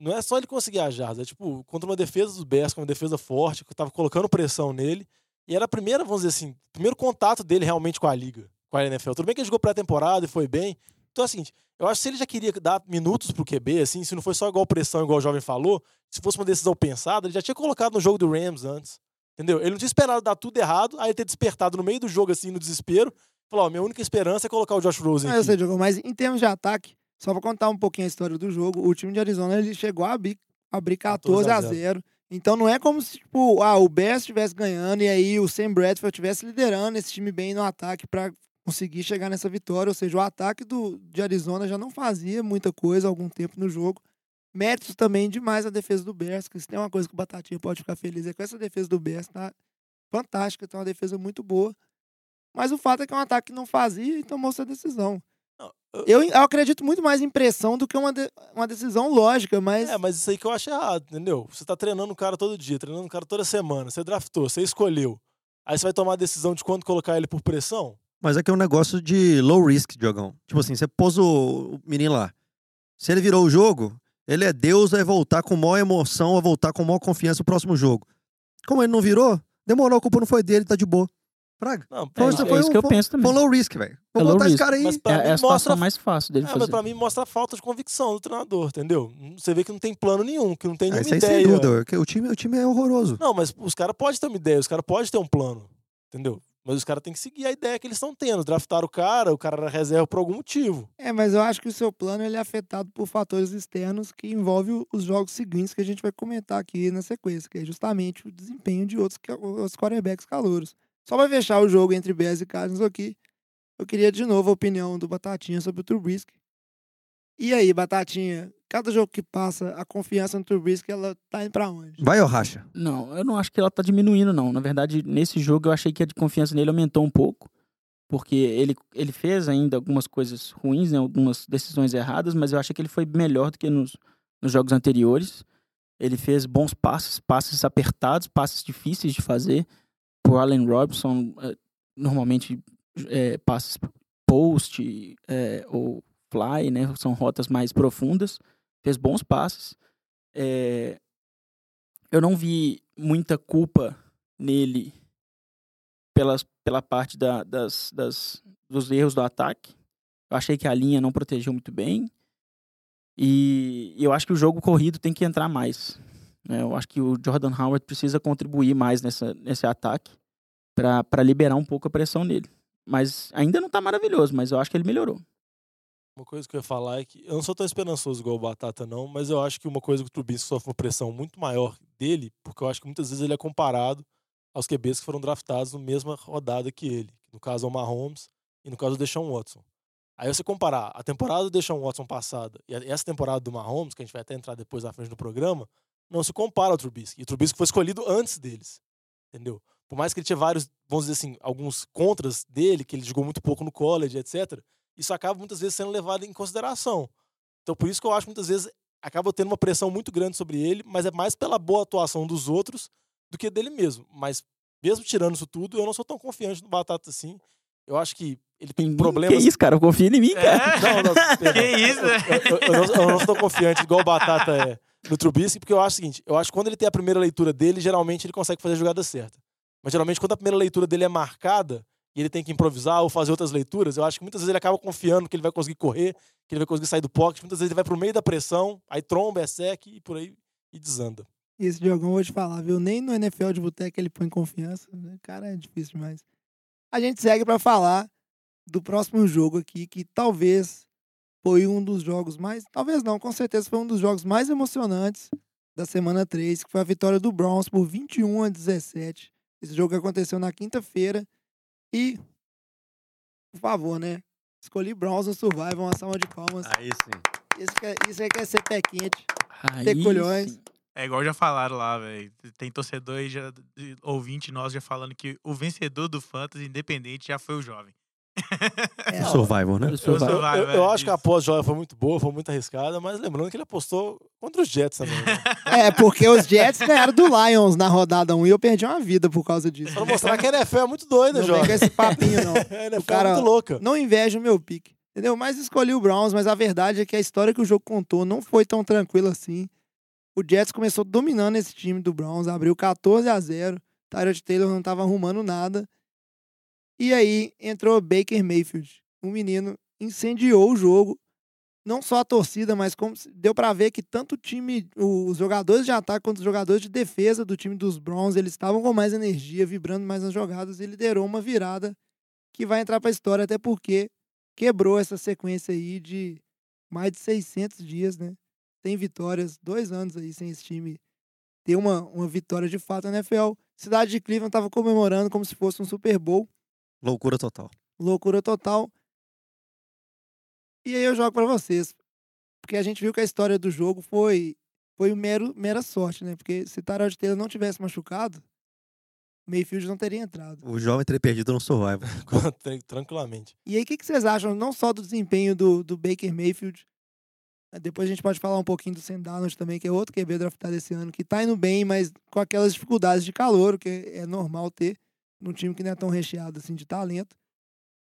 F: não é só ele conseguir as jardas, é tipo, contra uma defesa dos Bears, uma defesa forte, que tava colocando pressão nele, e era a primeira, vamos dizer assim, primeiro contato dele realmente com a liga, com a NFL. Tudo bem que ele jogou pré-temporada e foi bem. Então, é o seguinte, eu acho que se ele já queria dar minutos pro QB, assim, se não foi só igual pressão, igual o jovem falou, se fosse uma decisão pensada, ele já tinha colocado no jogo do Rams antes. Entendeu? Ele não tinha esperado dar tudo errado, aí ter despertado no meio do jogo, assim, no desespero. Falou, ó, minha única esperança é colocar o Josh Rosen
A: Ah, eu sei, Diogo, mas em termos de ataque, só pra contar um pouquinho a história do jogo, o time de Arizona ele chegou a abrir, abrir 14 a 0. Então não é como se, tipo, ah, o Bears estivesse ganhando e aí o Sam Bradford estivesse liderando esse time bem no ataque pra conseguir chegar nessa vitória. Ou seja, o ataque do, de Arizona já não fazia muita coisa há algum tempo no jogo. Méritos também demais a defesa do Bears, que se tem uma coisa que o Batatinha pode ficar feliz é com essa defesa do Bears, tá fantástica, tem uma defesa muito boa. Mas o fato é que é um ataque que não fazia e tomou essa decisão.
F: Eu,
A: eu acredito muito mais em pressão do que uma, de- uma decisão lógica, mas.
F: É, mas isso aí que eu acho errado, entendeu? Você tá treinando o cara todo dia, treinando o cara toda semana, você draftou, você escolheu. Aí você vai tomar a decisão de quando colocar ele por pressão?
C: Mas é que é um negócio de low risk, Diogão. Tipo assim, você pôs o o menino lá. Se ele virou o jogo, ele é Deus, vai voltar com maior emoção, vai voltar com maior confiança no próximo jogo. Como ele não virou, demorou, a culpa não foi dele, tá de boa. Praga.
F: Não,
B: É isso,
F: mim-
B: é isso que eu
C: foi-
B: penso também.
C: Foi low risk, velho. Vou
B: É low
C: botar esse
B: risk.
C: cara aí.
F: Mas pra
B: É,
F: mim
B: é a situação
F: mostra-
B: mais fácil dele
F: É,
B: fazer.
F: mas pra mim mostra a falta de convicção do treinador, entendeu? Você vê que não tem plano nenhum, que não tem
C: Ah,
F: nenhuma
C: isso aí sem
F: ideia.
C: dúvida. que O time, o time é horroroso.
F: Não, mas os caras podem ter uma ideia, os caras podem ter um plano, entendeu? Mas os caras têm que seguir a ideia que eles estão tendo. Draftaram o cara, o cara era reserva por algum motivo.
A: É, mas eu acho que o seu plano ele é afetado por fatores externos que envolvem os jogos seguintes que a gente vai comentar aqui na sequência, que é justamente o desempenho de outros, outros quarterbacks calouros. Só pra fechar o jogo entre Bears e Cardinals aqui, eu queria de novo a opinião do Batatinha sobre o Trubisky. E aí, Batatinha, cada jogo que passa, a confiança no Trubisky, ela tá indo pra onde?
C: Vai ou racha?
B: Não, eu não acho que ela tá diminuindo, não. Na verdade, nesse jogo eu achei que a de confiança nele aumentou um pouco. Porque ele, ele fez ainda algumas coisas ruins, né, algumas decisões erradas, mas eu achei que ele foi melhor do que nos, nos jogos anteriores. Ele fez bons passes, passes apertados, passes difíceis de fazer. Pro Allen Robinson, eh, normalmente eh, passes post eh, ou fly, né? São rotas mais profundas. Fez bons passes. Eh, eu não vi muita culpa nele pelas, pela parte da- das, das, dos erros do ataque. Eu achei que a linha não protegeu muito bem. E eu acho que o jogo corrido tem que entrar mais. né? Eu acho que o Jordan Howard precisa contribuir mais nessa, nesse ataque para liberar um pouco a pressão nele. Mas ainda não tá maravilhoso, mas eu acho que ele melhorou.
F: Uma coisa que eu ia falar é que eu não sou tão esperançoso igual o Batata, não, mas eu acho que uma coisa que o Trubisky sofre uma pressão muito maior dele, porque eu acho que muitas vezes ele é comparado aos QBs que foram draftados na mesma rodada que ele. No caso, é o Mahomes e no caso o Deshaun Watson. Aí você comparar a temporada do Deshaun Watson passada e essa temporada do Mahomes, que a gente vai até entrar depois na frente do programa, não se compara ao Trubisky. E o Trubisky foi escolhido antes deles, entendeu? Por mais que ele tinha vários, vamos dizer assim, alguns contras dele, que ele jogou muito pouco no college, etc., isso acaba muitas vezes sendo levado em consideração. Então, por isso que eu acho que muitas vezes acaba tendo uma pressão muito grande sobre ele, mas é mais pela boa atuação dos outros do que dele mesmo. Mas, mesmo tirando isso tudo, eu não sou tão confiante no Batata assim. Eu acho que ele tem problemas.
B: Que isso, cara? Confia em mim, cara.
F: Não, não, perdão.
G: Que isso, né?
F: Eu, eu, eu não, eu não sou confiante igual o Batata é no Trubisky, porque eu acho o seguinte, eu acho que quando ele tem a primeira leitura dele, geralmente ele consegue fazer a jogada certa. Mas geralmente quando a primeira leitura dele é marcada e ele tem que improvisar ou fazer outras leituras, eu acho que muitas vezes ele acaba confiando que ele vai conseguir correr, que ele vai conseguir sair do pocket, muitas vezes ele vai pro meio da pressão, aí tromba, é sec e por aí e desanda.
A: Esse Diogão, vou te falar, viu? Nem no NFL de boteco ele põe confiança. né? Cara, é difícil demais. A gente segue pra falar do próximo jogo aqui, que talvez foi um dos jogos mais, talvez não, com certeza foi um dos jogos mais emocionantes da semana 3, que foi a vitória do Browns por 21 a 17. Esse jogo aconteceu na quinta-feira e, por favor, né? Escolhi Browns no Survival, uma salva de palmas.
C: Aí sim.
A: Isso, que é- isso aí quer ser pé quente.
B: Aí
A: Ter colhões.
B: sim.
G: É igual já falaram lá, velho. Tem torcedor aí, já, de- ouvinte nosso já falando que o vencedor do Fantasy Independente já foi o jovem.
A: É,
C: O Survivor, né?
B: Eu
G: Eu
F: Eu, acho que a pós-joia foi muito boa, foi muito arriscada, mas lembrando que ele apostou contra os Jets também. Né?
A: É, porque os Jets ganharam do Lions na rodada 1 e eu perdi uma vida por causa disso.
F: Pra mostrar que a NFL é muito doida,
A: Não vem com esse papinho, não.
F: A NFL
A: cara-
F: é muito louca.
A: Não inveja o meu pique. Entendeu? Mas escolhi o Browns, mas a verdade é que a história que o jogo contou não foi tão tranquila assim. O Jets começou dominando esse time do Browns, abriu 14 a 0. Tyrod Taylor não estava arrumando nada. E aí entrou Baker Mayfield. O menino incendiou o jogo. Não só a torcida, mas como deu pra ver que tanto o time, os jogadores de ataque quanto os jogadores de defesa do time dos Browns, eles estavam com mais energia, vibrando mais nas jogadas e liderou uma virada que vai entrar pra história até porque quebrou essa sequência aí de mais de 600 dias, né? Sem vitórias, dois anos aí sem esse time ter uma, uma vitória de fato na NFL. Cidade de Cleveland tava comemorando como se fosse um Super Bowl,
C: Loucura total.
A: loucura total. E aí eu jogo pra vocês, porque a gente viu que a história do jogo foi foi mero, mera sorte, né? Porque se Tyrod Taylor não tivesse machucado, Mayfield não teria entrado.
C: O jovem teria perdido no Survivor.
F: Tran- Tranquilamente.
A: E aí, o que, que vocês acham, não só do desempenho do, do Baker Mayfield, eh, depois a gente pode falar um pouquinho do Sam Darnold também, que é outro QB draftado esse ano, que tá indo bem, mas com aquelas dificuldades de calor, que é normal ter num time que não é tão recheado assim de talento.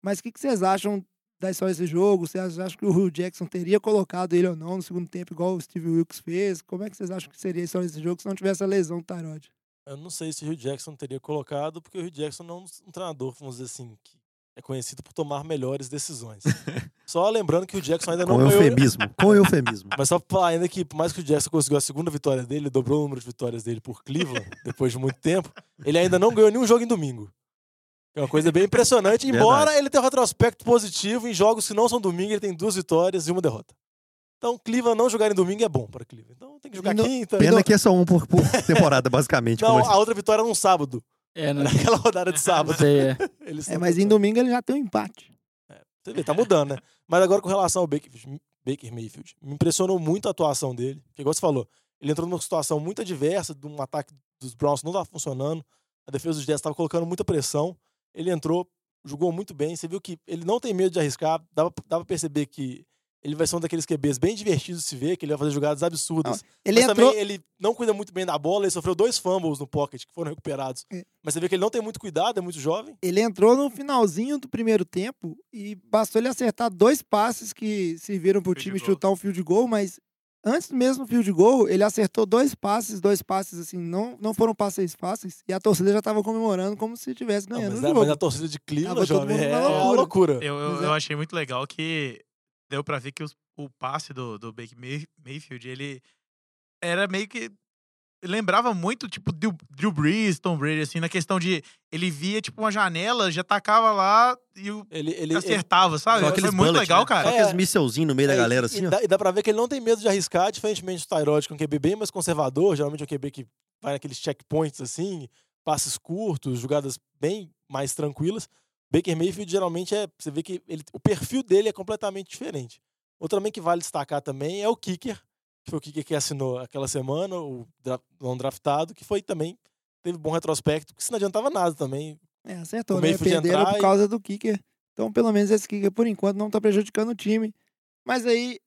A: Mas o que, que vocês acham da história desse jogo? Vocês acham que o Hugh Jackson teria colocado ele ou não no segundo tempo, igual o Steve Wilkes fez? Como é que vocês acham que seria a história desse jogo se não tivesse a lesão do Tyrod?
F: Eu não sei se o Hugh Jackson teria colocado, porque o Hugh Jackson não é um treinador, vamos dizer assim, que é conhecido por tomar melhores decisões. só lembrando que o Jackson ainda não
C: Com
F: ganhou.
C: eufemismo. Com eufemismo.
F: Mas só falar ainda que, por mais que o Jackson conseguiu a segunda vitória dele, dobrou o número de vitórias dele por Cleveland, depois de muito tempo, ele ainda não ganhou nenhum jogo em domingo. É uma coisa bem impressionante. Embora
C: Verdade.
F: ele tenha um retrospecto positivo em jogos que não são domingo, ele tem duas vitórias e uma derrota. Então, Cleveland não jogar em domingo é bom para Cleveland. Então, tem que jogar
A: no-
F: quinta.
C: Pena que é só um por, por temporada, basicamente.
F: Não, a outra vitória é num sábado.
B: É, né?
F: Naquela rodada de sábado.
B: Aí é.
F: Eles
A: É, mas em domingo ele já tem um empate.
F: Você vê, tá mudando, né? Mas agora com relação ao Baker, Baker Mayfield, me impressionou muito a atuação dele. Porque, igual você falou, ele entrou numa situação muito adversa, de um ataque dos Browns que não estava funcionando, a defesa dos Jets estava colocando muita pressão. Ele entrou, jogou muito bem. Você viu que ele não tem medo de arriscar. Dava, dava pra perceber que ele vai ser um daqueles QBs bem divertidos de se ver, que ele vai fazer jogadas absurdas.
A: Ele
F: Mas
A: entrou.
F: também ele não cuida muito bem da bola, ele sofreu dois fumbles no pocket que foram recuperados.
A: É.
F: Mas você vê que ele não tem muito cuidado, é muito jovem.
A: Ele entrou no finalzinho do primeiro tempo e bastou ele acertar dois passes que serviram pro
G: Field
A: time chutar um field goal, mas antes mesmo do field goal, ele acertou dois passes, dois passes assim, não, não foram passes fáceis, e a torcida já tava comemorando como se estivesse
F: Não,
A: ganhando
F: mas,
A: o
F: a,
A: jogo.
F: mas a torcida de Cleveland,
A: todo
F: jovem, é
A: loucura.
F: loucura.
G: Eu, eu,
A: é.
G: eu achei muito legal que deu pra ver que os- o passe do, do Baker May- Mayfield, ele era meio que. Lembrava muito, tipo, Drew, Drew Brees, Tom Brady, assim, na questão de ele via, tipo, uma janela, já tacava lá e o,
F: Ele, ele, ele-
G: acertava, sabe?
C: Só
G: Foi muito
C: bullet,
G: legal,
C: né?
G: cara.
C: Só
F: É.
C: aqueles misselzinhos no meio da
F: é,
C: galera,
F: e,
C: assim,
F: e
C: ó.
F: dá, e dá pra ver que ele não tem medo de arriscar, diferentemente do Tyrod, que é um QB bem mais conservador, geralmente é um QB que vai naqueles checkpoints assim, passes curtos, jogadas bem mais tranquilas. Baker Mayfield geralmente é, você vê que ele, o perfil dele é completamente diferente. Outro também que vale destacar também é o kicker, que foi o kicker que assinou aquela semana, o não draftado, que foi também teve bom retrospecto, que isso não adiantava nada também.
A: É, acertou,
F: o
A: né? Perderam por
F: e-
A: causa do kicker. Então, pelo menos esse kicker, por enquanto, não tá prejudicando o time. Mas aí,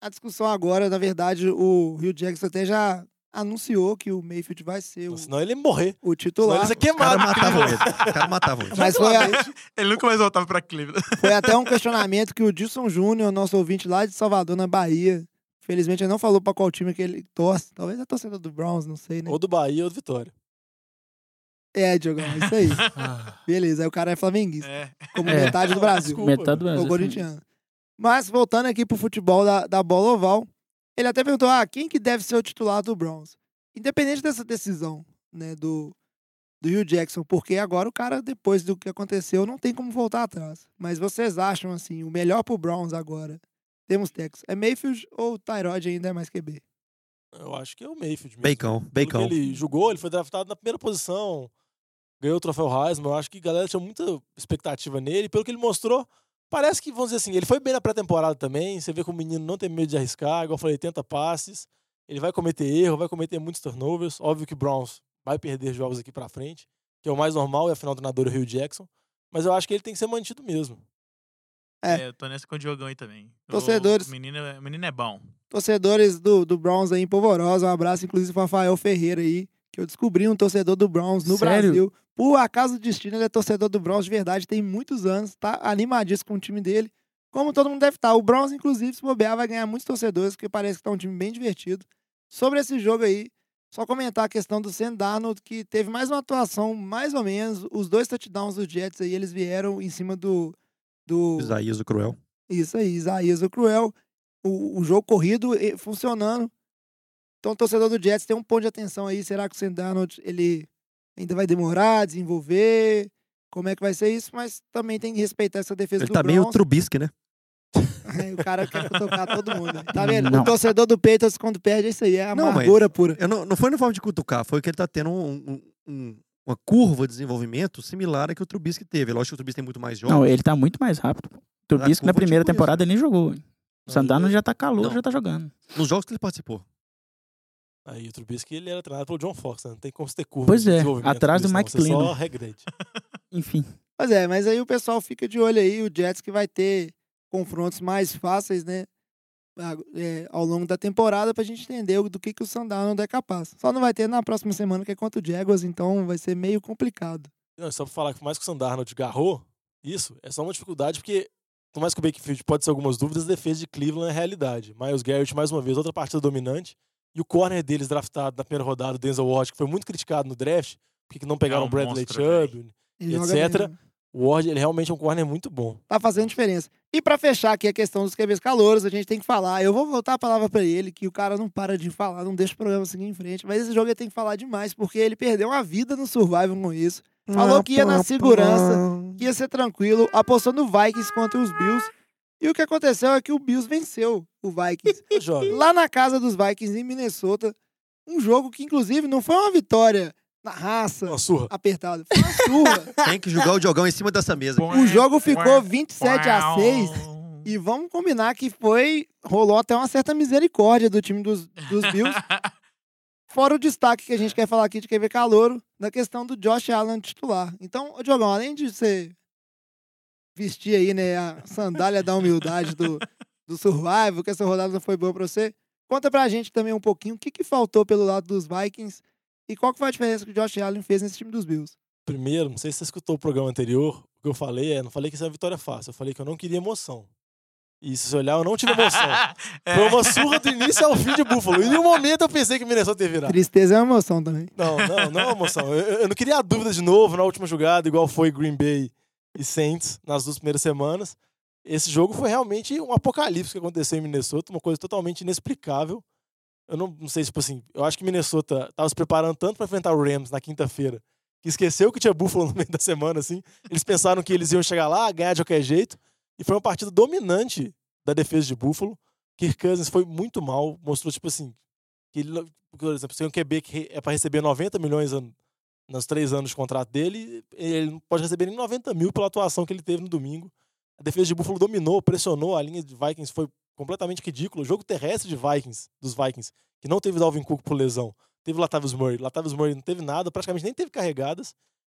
A: a discussão agora, na verdade, o Rio Jackson até já anunciou que o Mayfield vai ser o,
F: Senão ele ia morrer.
A: o
F: Senão
A: titular.
F: ele ia ser
C: O cara
F: queimado.
C: matava ele. O cara matava ele.
A: Mas foi, a-
G: Ele nunca mais voltava pra Cleveland.
A: foi até um questionamento que o Dilson Júnior, nosso ouvinte lá de Salvador, na Bahia, felizmente ele não falou pra qual time que ele torce. Talvez a torcida do Browns, não sei, né?
F: Ou do Bahia ou do Vitória.
A: É, Diogão, é isso aí. Beleza, aí o cara é flamenguista,
G: É.
A: como
B: É.
A: metade do Brasil.
F: Desculpa,
B: Metade do
A: Ou
B: Brasil.
A: corintiano. Mas voltando aqui pro futebol da, da bola oval, ele até perguntou: ah, quem que deve ser o titular do Browns? Independente dessa decisão, né, do, do Hugh Jackson, porque agora o cara, depois do que aconteceu, não tem como voltar atrás. Mas vocês acham, assim, o melhor pro Browns agora temos Texas. É Mayfield ou Tyrod ainda é mais QB?
F: Eu acho que é o Mayfield mesmo.
C: Bacon,
F: Pelo
C: bacon.
F: Ele jogou, ele foi draftado na primeira posição, ganhou o troféu Heisman. Eu acho que a galera tinha muita expectativa nele. Pelo que ele mostrou, parece que, vamos dizer assim, ele foi bem na pré-temporada também. Você vê que o menino não tem medo de arriscar, igual eu falei, tenta passes. Ele vai cometer erro, vai cometer muitos turnovers. Óbvio que o Browns vai perder jogos aqui pra frente, que é o mais normal, e afinal o treinador é o Rio Jackson. Mas eu acho que ele tem que ser mantido mesmo.
A: É.
G: É, eu tô nessa com o Diogão aí também.
A: Torcedores.
G: O menino, é- o menino é bom.
A: Torcedores do, do Browns aí em Polvorosa, um abraço inclusive para Rafael Ferreira aí, que eu descobri um torcedor do Browns no
B: Sério?
A: Brasil. Por acaso do destino, ele é torcedor do Browns de verdade, tem muitos anos, tá animadíssimo com o time dele. Como todo mundo deve estar. O Browns, inclusive, se bobear, vai ganhar muitos torcedores, porque parece que tá um time bem divertido. Sobre esse jogo aí, só comentar a questão do Sam Darnold, que teve mais uma atuação, mais ou menos. Os dois touchdowns dos Jets aí, eles vieram em cima do. do
C: Isaías o Cruel.
A: isso aí, Isaías o Cruel. O, o jogo corrido eh, funcionando. Então, o torcedor do Jets tem um ponto de atenção aí. Será que o Sam Darnold, ele ainda vai demorar a desenvolver? Como é que vai ser isso? Mas também tem que respeitar essa defesa
C: Ele
A: do
C: tá meio
A: Browns.
C: Trubisky, né?
A: É, o cara quer tocar todo mundo. Tá vendo?
B: Não.
A: O torcedor do Patriots, quando perde, é isso aí. É
C: Não,
A: amargura pura.
C: Eu não, não foi na forma de cutucar, foi que ele tá tendo um- um- um- uma curva de desenvolvimento similar à que o Trubisky teve. Lógico que o Trubisky tem muito mais jogos.
B: Não, ele tá muito mais rápido. pô. O Trubisky na primeira
C: tipo isso.
B: temporada ele nem jogou. O
F: Não,
B: Sandano
F: ele-
B: já tá calor,
C: Não.
B: já tá jogando.
C: Nos jogos que ele participou.
F: Aí o Trubisky ele era treinado pelo John Fox, né? Não tem como você ter curva
B: Pois é, atrás do Mike Glennon.
F: só regrede.
B: Enfim.
A: Pois é, mas aí o pessoal fica de olho aí. O Jets que vai ter confrontos mais fáceis, né? é, ao longo da temporada pra gente entender o- do que, que o Darnold é capaz. Só não vai ter na próxima semana, que é contra o Jaguars, então vai ser meio complicado.
F: Não, só pra falar que por mais que o Sandarnold garrou, isso é só uma dificuldade, porque por mais que o Bakefield pode ser algumas dúvidas, a defesa de Cleveland é realidade. Miles Garrett, mais uma vez, outra partida dominante. E o corner deles draftado na primeira rodada, o Denzel Ward, que foi muito criticado no draft, porque não pegaram
G: É
F: o
G: um
F: Bradley
G: monstro,
F: Chubb, E etc.
A: né?
F: o Ward, ele realmente é um corner muito bom.
A: Tá fazendo diferença. E pra fechar aqui a questão dos QBs calouros, a gente tem que falar. Eu vou voltar a palavra pra ele, que o cara não para de falar, não deixa o programa seguir em frente. Mas esse jogo ele tem que falar demais, porque ele perdeu uma vida no Survival com isso. Falou que ia na segurança, que ia ser tranquilo, apostou no Vikings contra os Bills. E o que aconteceu é que o Bills venceu o Vikings. Lá na casa dos Vikings em Minnesota. Um jogo que, inclusive, não foi uma vitória na raça,
F: uma surra.
A: apertada. Foi uma surra.
C: Tem que jogar o Diogão em cima dessa mesa.
A: o jogo ficou 27 a 6. E vamos combinar que foi. Rolou até uma certa misericórdia do time dos, dos Bills. Fora o destaque que a gente quer falar aqui de QB Calouro, na questão do Josh Allen titular. Então, Diogão, além de você vestir aí, né, a sandália da humildade do, do Survival, que essa rodada não foi boa pra você, conta pra gente também um pouquinho o que, que faltou pelo lado dos Vikings e qual que foi a diferença que o Josh Allen fez nesse time dos Bills.
F: Primeiro, não sei se você escutou o programa anterior, o que eu falei é, não falei que isso é uma vitória fácil, eu falei que eu não queria emoção. E se você olhar, eu não tive emoção.
G: É.
F: Foi uma surra do início ao fim de Buffalo. E em nenhum momento eu pensei que o Minnesota ia virar.
A: Tristeza é uma emoção também.
F: Não, não, não é emoção. Eu, eu não queria a dúvida de novo na última jogada, igual foi Green Bay e Saints nas duas primeiras semanas. Esse jogo foi realmente um apocalipse que aconteceu em Minnesota, uma coisa totalmente inexplicável. Eu não, não sei, tipo assim, eu acho que Minnesota tava se preparando tanto para enfrentar o Rams na quinta-feira, que esqueceu que tinha Buffalo no meio da semana, assim. Eles pensaram que eles iam chegar lá, ganhar de qualquer jeito. E foi uma partida dominante da defesa de Buffalo. Kirk Cousins foi muito mal, mostrou, tipo assim, que ele, por exemplo, tem um QB que é para receber 90 milhões an- nos três anos de contrato dele, ele pode receber nem 90 mil pela atuação que ele teve no domingo. A defesa de Buffalo dominou, pressionou, a linha de Vikings foi completamente ridícula. O jogo terrestre de Vikings, dos Vikings, que não teve Dalvin Cook por lesão, teve Latavius Murray. Latavius Murray não teve nada, praticamente nem teve carregadas.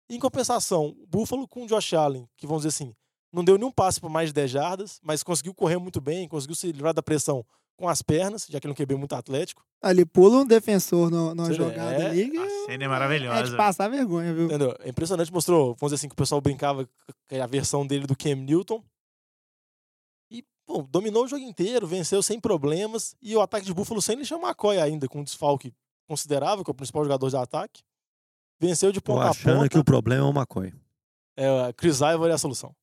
F: E, em compensação, Buffalo com o Josh Allen, que vamos dizer assim, não deu nenhum passe por mais de 10 jardas, mas conseguiu correr muito bem, conseguiu se livrar da pressão com as pernas, já que ele é um QB muito atlético.
A: Ali pula um defensor no- numa
F: Você
A: jogada
F: é-
A: ali que
G: A cena é
A: é de
G: maravilhosa.
A: passar vergonha, viu?
F: Entendeu? É impressionante, mostrou, vamos dizer assim, que o pessoal brincava com a versão dele do Cam Newton. E, bom, dominou o jogo inteiro, venceu sem problemas. E o ataque de Buffalo sem deixar o McCoy ainda, com um desfalque considerável, que é o principal jogador de ataque. Venceu de
C: Tô
F: ponta a
C: achando
F: ponta.
C: que o problema é o McCoy.
F: É, Chris Ivory é a solução.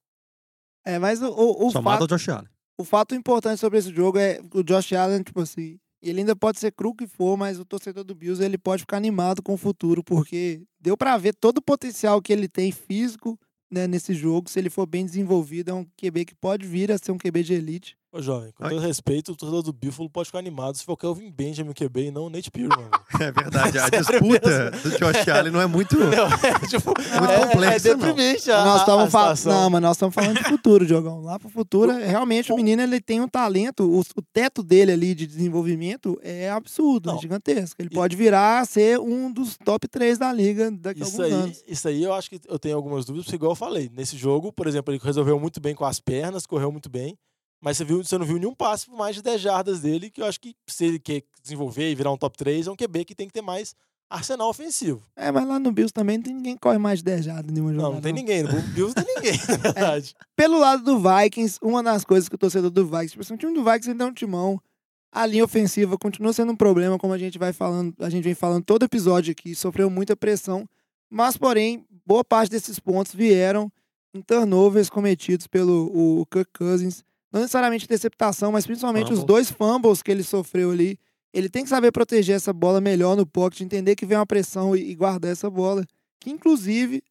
A: É, mas o, o, o
C: Só mata o
A: fato,
C: Josh Allen.
A: O fato importante sobre esse jogo é o Josh Allen, tipo assim, ele ainda pode ser cru que for, mas o torcedor do Bills ele pode ficar animado com o futuro, porque deu pra ver todo o potencial que ele tem físico né, nesse jogo. Se ele for bem desenvolvido, é um QB que pode vir a ser um QB de elite.
F: Ô, jovem, com todo respeito, o torcedor do Buffalo pode ficar animado se for Kelvin Benjamin o QB e não o Nate Pearson.
C: É verdade, a
F: Sério
C: disputa do Josh Allen não é muito.
F: Entendeu? É, tipo,
C: muito
F: é,
C: complexa,
F: é
C: não.
F: deprimente a,
A: nós estamos falando. Não, mas nós estamos falando de futuro, Diogão. Lá pro futuro, realmente o menino ele tem um talento, o, o teto dele ali de desenvolvimento é absurdo,
F: Não.
A: é gigantesco. Ele
F: E-
A: pode virar a ser um dos top 3 da liga daqui a
F: Isso
A: alguns
F: aí,
A: anos.
F: isso aí eu acho que eu tenho algumas dúvidas, porque igual eu falei, nesse jogo, por exemplo, ele resolveu muito bem com as pernas, correu muito bem, mas você, viu, você não viu nenhum passe por mais de 10 jardas dele, que eu acho que se ele quer desenvolver e virar um top 3, é um QB que tem que ter mais arsenal ofensivo.
A: É, mas lá no Bills também não tem ninguém que corre mais de 10 jardas nenhuma jogada.
F: Não, não tem ninguém, no Bills não tem ninguém, na verdade.
A: Pelo lado do Vikings, uma das coisas que o torcedor do Vikings, tipo assim, o time do Vikings ainda é um timão. A linha ofensiva continua sendo um problema, como a gente vai falando, a gente vem falando todo episódio aqui, sofreu muita pressão, mas porém, boa parte desses pontos vieram em turnovers cometidos pelo o Kirk Cousins, não necessariamente interceptação, mas principalmente os dois fumbles que ele sofreu ali. Ele tem que saber proteger essa bola melhor no pocket, entender que vem uma pressão e, e guardar essa bola, que inclusive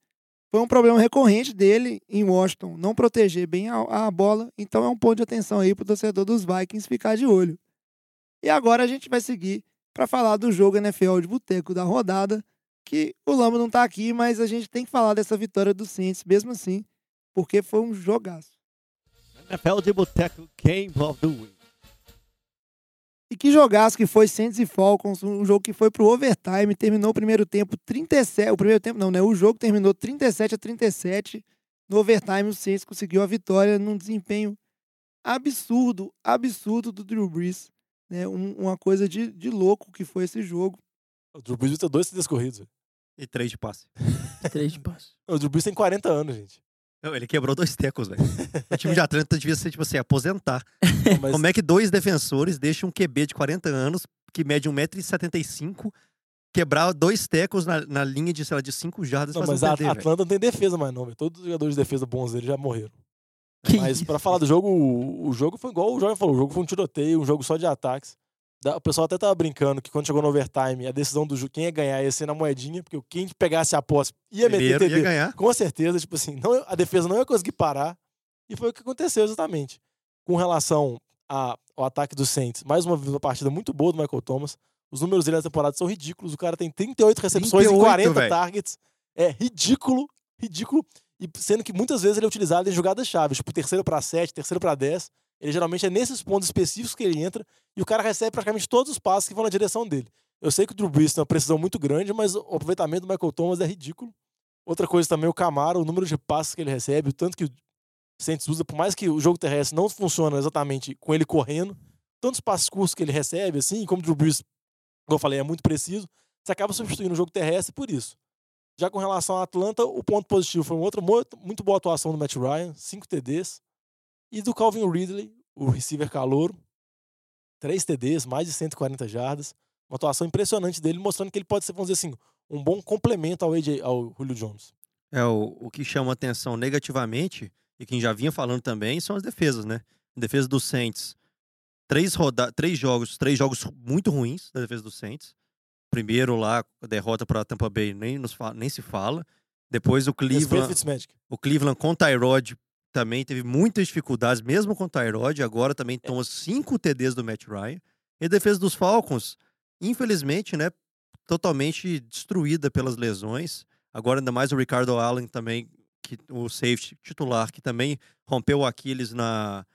A: foi um problema recorrente dele em Washington, não proteger bem a, a bola. Então é um ponto de atenção aí pro torcedor dos Vikings ficar de olho. E agora a gente vai seguir para falar do jogo NFL de boteco da rodada, que o Lama não tá aqui, mas a gente tem que falar dessa vitória do Saints mesmo assim, porque foi um jogaço.
I: NFL de Boteco Game of the Week.
A: E que jogaço que foi Saints e Falcons, um jogo que foi pro overtime, terminou o primeiro tempo 37, o primeiro tempo não, né? O jogo terminou 37 a 37. No overtime o Saints conseguiu a vitória num desempenho absurdo, absurdo do Drew Brees, né? Um- uma coisa de, de louco que foi esse jogo.
F: O Drew Brees tem dois TDs corridos. velho.
C: E três de passe.
B: Três de passe.
F: O Drew Brees tem 40 anos, gente.
C: Não, ele quebrou dois tecos, velho. O time de Atlanta devia ser, tipo assim, aposentar.
F: Não, mas-
C: Como é que dois defensores deixam um QB de 40 anos, que mede 1,75m, quebrar dois tecos na, na linha de, sei lá, de 5 jardas
F: Não, mas
C: um
F: a. Atlanta não tem defesa mais não, velho. Todos os jogadores de defesa bons dele já morreram.
B: Que
F: Mas pra falar do jogo, o, o jogo foi igual o Jorge falou, o jogo foi um tiroteio, um jogo só de ataques. O pessoal até tava brincando que quando chegou no overtime, a decisão do jogo, quem ia ganhar ia ser na moedinha, porque quem pegasse a posse ia meter
C: Primeiro ia ganhar.
F: Com certeza, tipo assim, não, a defesa não ia conseguir parar. E foi o que aconteceu exatamente. Com relação a- ao ataque do Saints, mais uma vez uma partida muito boa do Michael Thomas. Os números dele na temporada são ridículos. O cara tem 38 recepções
C: 38,
F: em 40
C: velho.
F: targets. É ridículo, ridículo. E sendo que muitas vezes ele é utilizado em jogadas chaves, tipo terceiro para 7, terceiro para 10. Ele geralmente é nesses pontos específicos que ele entra e o cara recebe praticamente todos os passos que vão na direção dele. Eu sei que o Drew Brees tem uma precisão muito grande, mas o aproveitamento do Michael Thomas é ridículo. Outra coisa também, o Camaro, o número de passes que ele recebe, o tanto que o Saints usa, por mais que o jogo terrestre não funciona exatamente com ele correndo, tantos passos curtos que ele recebe, assim, como o Drew Brees, como eu falei, é muito preciso, você acaba substituindo o jogo terrestre por isso. Já com relação a Atlanta, o ponto positivo foi uma outra muito boa atuação do Matt Ryan, 5 TDs, e do Calvin Ridley, o receiver calouro, 3 TDs, mais de 140 jardas, uma atuação impressionante dele, mostrando que ele pode ser, vamos dizer assim, um bom complemento ao, AJ, ao Julio Jones.
C: É, o, o que chama atenção negativamente, e quem já vinha falando também, são as defesas, né? A defesa do Saints. Três, roda três jogos, três jogos muito ruins da defesa do Saints. Primeiro lá, a derrota para Tampa Bay, nem, nos nem se fala. Depois o Cleveland, o Cleveland com Tyrod também teve muitas dificuldades, mesmo com Tyrod. Agora também toma cinco TDs do Matt Ryan. E a defesa dos Falcons, infelizmente, né, totalmente destruída pelas lesões. Agora ainda mais o Ricardo Allen também, que, o safety titular, que também rompeu o Aquiles na,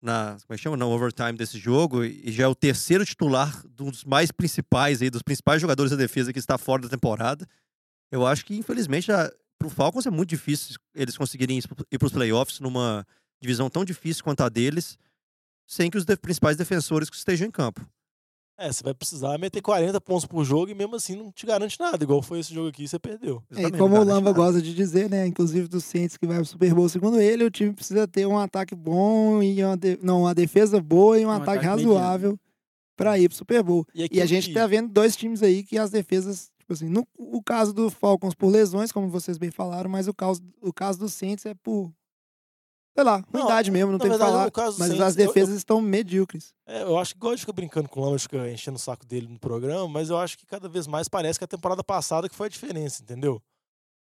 C: na, como é que chama? na overtime desse jogo e já é o terceiro titular dos mais principais aí, dos principais jogadores da defesa que está fora da temporada. Eu acho que, infelizmente, para o Falcons é muito difícil eles conseguirem ir para os playoffs numa divisão tão difícil quanto a deles, sem que os de- principais defensores estejam em campo.
F: É, você vai precisar meter 40 pontos por jogo e mesmo assim não te garante nada, igual foi esse jogo aqui, você perdeu.
A: É, e como o Lamba
C: nada.
A: gosta de dizer, né? Inclusive do Saints que vai ao Super Bowl, segundo ele, o time precisa ter um ataque bom e uma, de- não, uma defesa boa e um,
B: Um
A: ataque,
B: ataque
A: razoável para ir pro Super Bowl. E a
F: aquilo
A: gente
F: que-
A: tá vendo dois times aí que as defesas, tipo assim, no, o caso do Falcons por lesões, como vocês bem falaram, mas o caso, o caso do Saints é por, sei lá, ruindade mesmo, não tem o que
F: verdade,
A: falar. Mas
F: Saints,
A: as
F: eu- eu-
A: defesas estão medíocres.
F: É, eu acho que igual a gente fica brincando com o Lama, fica enchendo o saco dele no programa, mas eu acho que cada vez mais parece que a temporada passada que foi a diferença, entendeu?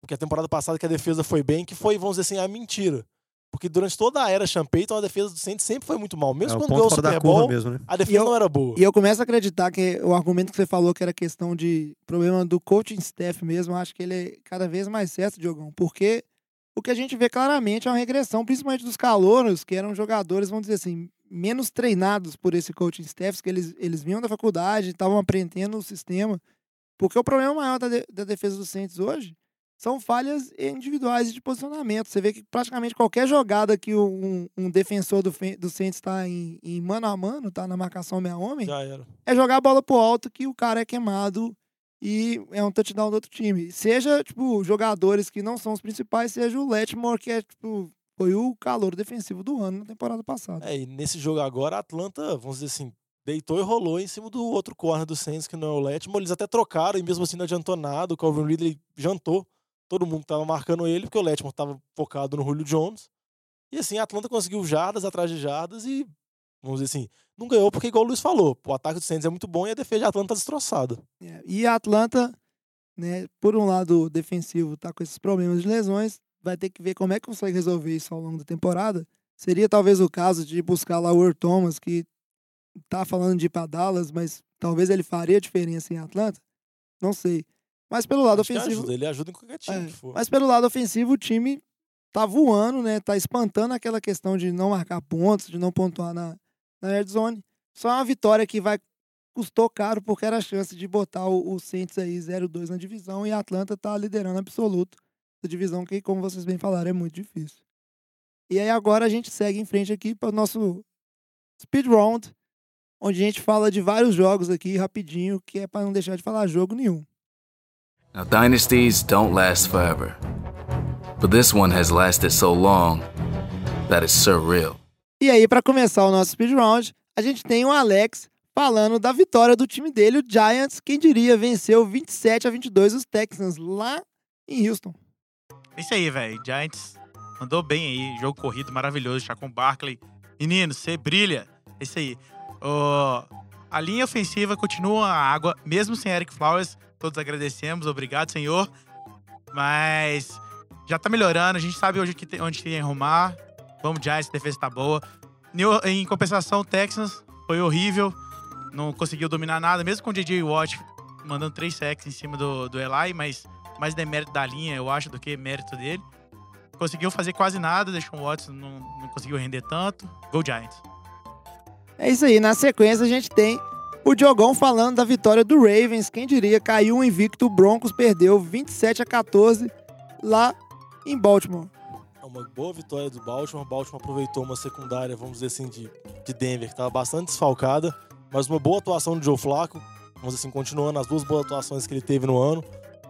F: Porque a temporada passada que a defesa foi bem, que foi, vamos dizer assim, a mentira. Porque durante toda a era Sean Payton, a defesa do Saints sempre foi muito mal.
C: É
F: Mesmo
C: o
F: quando ganhou o Super Bowl,
C: mesmo, né?
F: a defesa
A: eu-
F: não era boa.
A: E eu começo a acreditar que o argumento que você falou que era questão de problema do coaching staff mesmo, acho que ele é cada vez mais certo, Diogão, porque o que a gente vê claramente é uma regressão, principalmente dos calouros, que eram jogadores, vamos dizer assim, menos treinados por esse coaching staff, que eles, eles vinham da faculdade, estavam aprendendo o sistema. Porque o problema maior da, de- da defesa dos Saints hoje são falhas individuais de posicionamento. Você vê que praticamente qualquer jogada que um, um defensor do, do Saints está em, em mano a mano, tá na marcação meia homem, é jogar a bola pro alto que o cara é queimado e é um touchdown do outro time. Seja, tipo, jogadores que não são os principais, seja o Letmore, que é, tipo, foi o calor defensivo do ano na temporada passada.
F: É, e nesse jogo agora, a Atlanta, vamos dizer assim, deitou e rolou em cima do outro corner do Saints, que não é o Letmore. Eles até trocaram e mesmo assim não adiantou nada. O Calvin Ridley jantou. Todo mundo tava marcando ele, porque o Letmore tava focado no Julio Jones. E assim, a Atlanta conseguiu jardas atrás de jardas e, vamos dizer assim, não ganhou porque, igual o Luiz falou, o ataque do Saints é muito bom e a defesa da Atlanta tá destroçada.
A: É, E a Atlanta, né, por um lado defensivo, tá com esses problemas de lesões, vai ter que ver como é que consegue resolver isso ao longo da temporada. Seria talvez o caso de buscar lá o Earl Thomas, que tá falando de ir pra Dallas, mas talvez ele faria diferença em Atlanta. Não sei. Mas pelo lado
F: Acho
A: ofensivo.
F: ajuda, ele ajuda em qualquer time
A: É,
F: que for.
A: Mas pelo lado ofensivo, o time tá voando, né? Tá espantando aquela questão de não marcar pontos, de não pontuar na, na red zone. Só uma vitória que vai custou caro porque era a chance de botar o, o Saints aí 0-2 na divisão e a Atlanta tá liderando absoluto da divisão que, como vocês bem falaram, é muito difícil. E aí agora a gente segue em frente aqui para o nosso speed round, onde a gente fala de vários jogos aqui rapidinho, que é para não deixar de falar jogo nenhum.
H: Now, dynasties don't last forever. But this one has lasted so long that it's surreal.
A: E aí, para começar o nosso speed round, a gente tem o Alex falando da vitória do time dele, o Giants, quem diria, venceu 27 a 22 os Texans lá em Houston.
G: É isso aí, velho. Giants mandou bem aí. Jogo corrido maravilhoso. Chacon Barkley. Menino, você brilha. É isso aí. A linha ofensiva continua a água, mesmo sem Eric Flowers. Todos agradecemos. Obrigado, senhor. Mas já tá melhorando. A gente sabe hoje que tem, onde tem arrumar. Vamos, Giants. A defesa tá boa. Em compensação, Texans foi horrível. Não conseguiu dominar nada. Mesmo com o J.J. Watt mandando três sacks em cima do, do Eli. Mas mais demérito da linha, eu acho, do que mérito dele. Conseguiu fazer quase nada, deixou o Watson não, não conseguiu render tanto. Go Giants.
A: É isso aí, na sequência a gente tem o Diogão falando da vitória do Ravens, quem diria, caiu invicto, o Broncos perdeu 27 a 14 lá em Baltimore.
F: É uma boa vitória do Baltimore. Baltimore aproveitou uma secundária, vamos dizer assim, de, de Denver, que estava bastante desfalcada, mas uma boa atuação do Joe Flacco. Vamos dizer assim, continuando as duas boas atuações que ele teve no ano,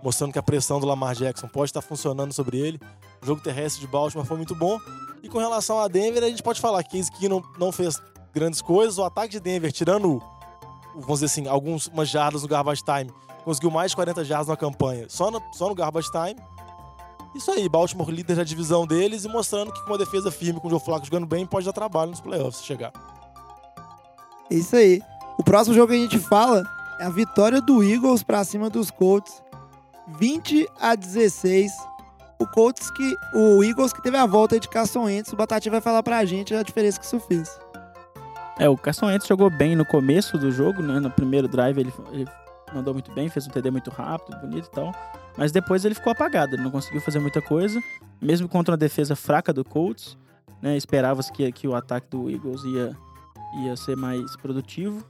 F: mostrando que a pressão do Lamar Jackson pode estar funcionando sobre ele. O jogo terrestre de Baltimore foi muito bom. E com relação a Denver, a gente pode falar que Case Keenum não fez grandes coisas. O ataque de Denver, tirando, o- vamos dizer assim, algumas jardas no garbage time, conseguiu mais de 40 jardas na campanha, só no, só no garbage time. Isso aí, Baltimore líder da divisão deles e mostrando que com uma defesa firme, com o Joe Flacco jogando bem, pode dar trabalho nos playoffs se chegar.
A: Isso aí. O próximo jogo que a gente fala é a vitória do Eagles pra cima dos Colts, 20 a 16. O Colts que o Eagles que teve a volta de Carson Wentz, o Batati vai falar pra gente a diferença que isso fez.
B: É, o Carson Wentz jogou bem no começo do jogo, né? No primeiro drive ele, ele mandou muito bem, fez um TD muito rápido, bonito e tal. Mas depois ele ficou apagado, ele não conseguiu fazer muita coisa. Mesmo contra uma defesa fraca do Colts, né? Esperava-se que, que o ataque do Eagles ia, ia ser mais produtivo.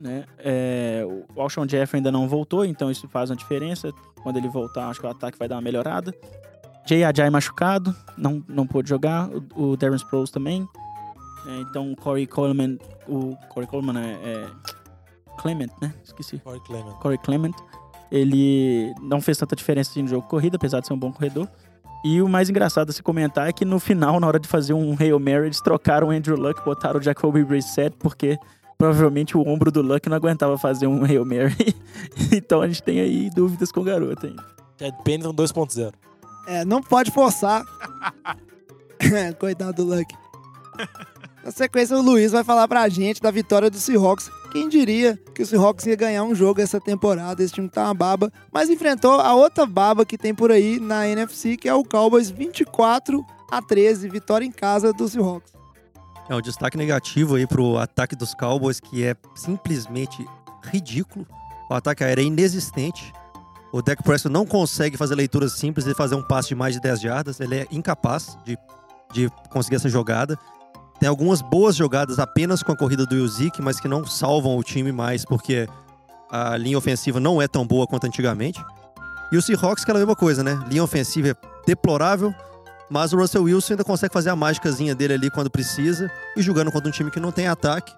B: Né? É, o Alshon Jeffrey ainda não voltou, então isso faz uma diferença. Quando ele voltar, acho que o ataque vai dar uma melhorada. Jay Ajay machucado, não, não pôde jogar. O, o Darren Sproles também. É, então o Corey Coleman, o Corey Coleman é, é Clement, né? Esqueci.
F: Corey Clement.
B: Corey Clement. Ele não fez tanta diferença assim no jogo corrida, apesar de ser um bom corredor. E o mais engraçado a se comentar é que no final, na hora de fazer um Hail Mary, eles trocaram o Andrew Luck, botaram o Jacoby Brissett, porque provavelmente o ombro do Luck não aguentava fazer um Hail Mary. então a gente tem aí dúvidas com o garoto ainda.
F: Ted Pennington 2.0.
A: É, não pode forçar. Coitado do Luck. Na sequência, o Luiz vai falar pra gente da vitória do Seahawks. Quem diria que o Seahawks ia ganhar um jogo essa temporada? Esse time tá uma baba. Mas enfrentou a outra baba que tem por aí na NFC, que é o Cowboys 24 a 13, vitória em casa do Seahawks.
C: É um destaque negativo aí pro ataque dos Cowboys, que é simplesmente ridículo. O ataque aéreo é inexistente. O Dak Prescott não consegue fazer leituras simples e fazer um passe de mais de 10 jardas. Ele é incapaz de, de conseguir essa jogada. Tem algumas boas jogadas apenas com a corrida do Yuzik, mas que não salvam o time mais, porque a linha ofensiva não é tão boa quanto antigamente. E o Seahawks, que é a mesma coisa, né? Linha ofensiva é deplorável, mas o Russell Wilson ainda consegue fazer a mágicazinha dele ali quando precisa e jogando contra um time que não tem ataque,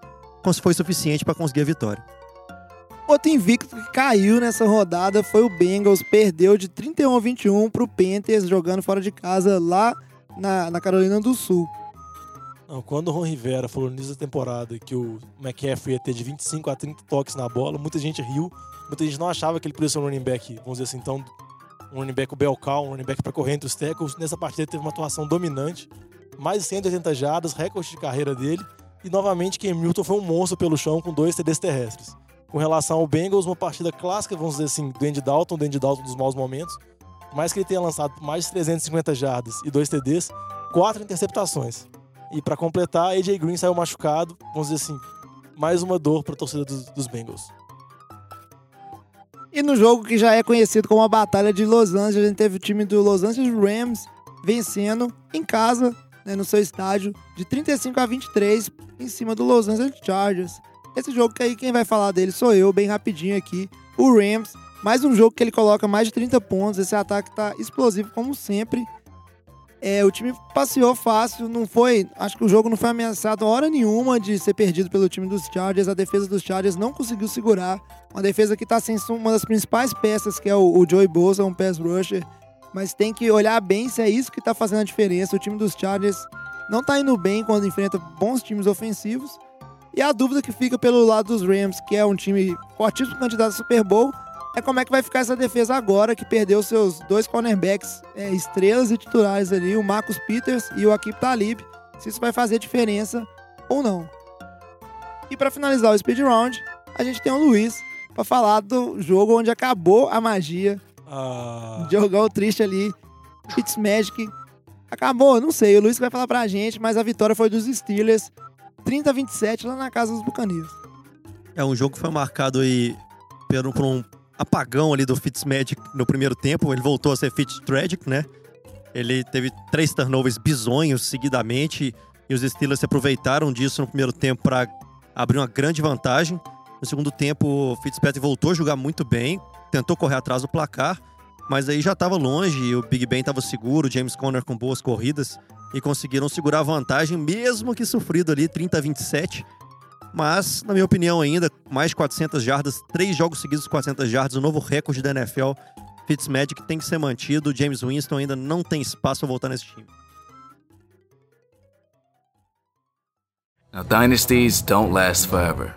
C: foi suficiente para conseguir a vitória.
A: Outro invicto que caiu nessa rodada foi o Bengals, perdeu de 31 a 21 para o Panthers, jogando fora de casa lá na, na Carolina do Sul.
F: Não, quando o Ron Rivera falou no início da temporada que o McCaffrey ia ter de 25 a 30 toques na bola, muita gente riu, muita gente não achava que ele podia ser um running back, vamos dizer assim, então um running back o Belcal, um running back para correr entre os tackles. Nessa partida teve uma atuação dominante, mais de 180 jardas, recorde de carreira dele, e novamente Ken Milton foi um monstro pelo chão com dois TDs terrestres. Com relação ao Bengals, uma partida clássica, vamos dizer assim, do Andy Dalton, do Andy Dalton dos maus momentos, mais que ele tenha lançado mais de 350 jardas e dois TDs, quatro interceptações. E para completar, AJ Green saiu machucado, vamos dizer assim, mais uma dor para a torcida dos, dos Bengals.
A: E no jogo que já é conhecido como a Batalha de Los Angeles, a gente teve o time do Los Angeles Rams vencendo em casa, né, no seu estádio, de 35 a 23 em cima do Los Angeles Chargers. Esse jogo que aí quem vai falar dele sou eu, bem rapidinho aqui. O Rams, mais um jogo que ele coloca mais de 30 pontos. Esse ataque tá explosivo como sempre. É, o time passeou fácil, não foi. Acho que o jogo não foi ameaçado hora nenhuma de ser perdido pelo time dos Chargers. A defesa dos Chargers não conseguiu segurar. Uma defesa que está sem uma das principais peças, que é o, o Joey Bosa, um pass rusher. Mas tem que olhar bem se é isso que está fazendo a diferença. O time dos Chargers não está indo bem quando enfrenta bons times ofensivos. E a dúvida que fica pelo lado dos Rams, que é um time fortíssimo candidato ao Super Bowl, é como é que vai ficar essa defesa agora que perdeu seus dois cornerbacks é, estrelas e titulares ali, o Marcus Peters e o Akip Talib, se isso vai fazer diferença ou não. E para finalizar o speed round, a gente tem o Luiz para falar do jogo onde acabou a magia.
F: Ah.
A: Jogão triste ali, Fitzmagic. Acabou, não sei, o Luiz vai falar pra gente, mas a vitória foi dos Steelers, 30 a 27 lá na casa dos Buccaneers.
C: É um jogo que foi marcado aí por um, por um apagão ali do Fitzmagic no primeiro tempo. Ele voltou a ser Fitztragic, né? Ele teve três turnovers bizonhos seguidamente e os Steelers se aproveitaram disso no primeiro tempo para abrir uma grande vantagem. No segundo tempo, o Fitzpatrick voltou a jogar muito bem, tentou correr atrás do placar, mas aí já estava longe, o Big Ben estava seguro, o James Conner com boas corridas e conseguiram segurar a vantagem, mesmo que sofrido ali 30 a 27. Mas, na minha opinião ainda, mais de 400 jardas, três jogos seguidos de 400 jardas, o novo recorde da NFL. Fitzmagic tem que ser mantido, o James Winston ainda não tem espaço para voltar nesse time.
H: Now, dynasties don't last forever.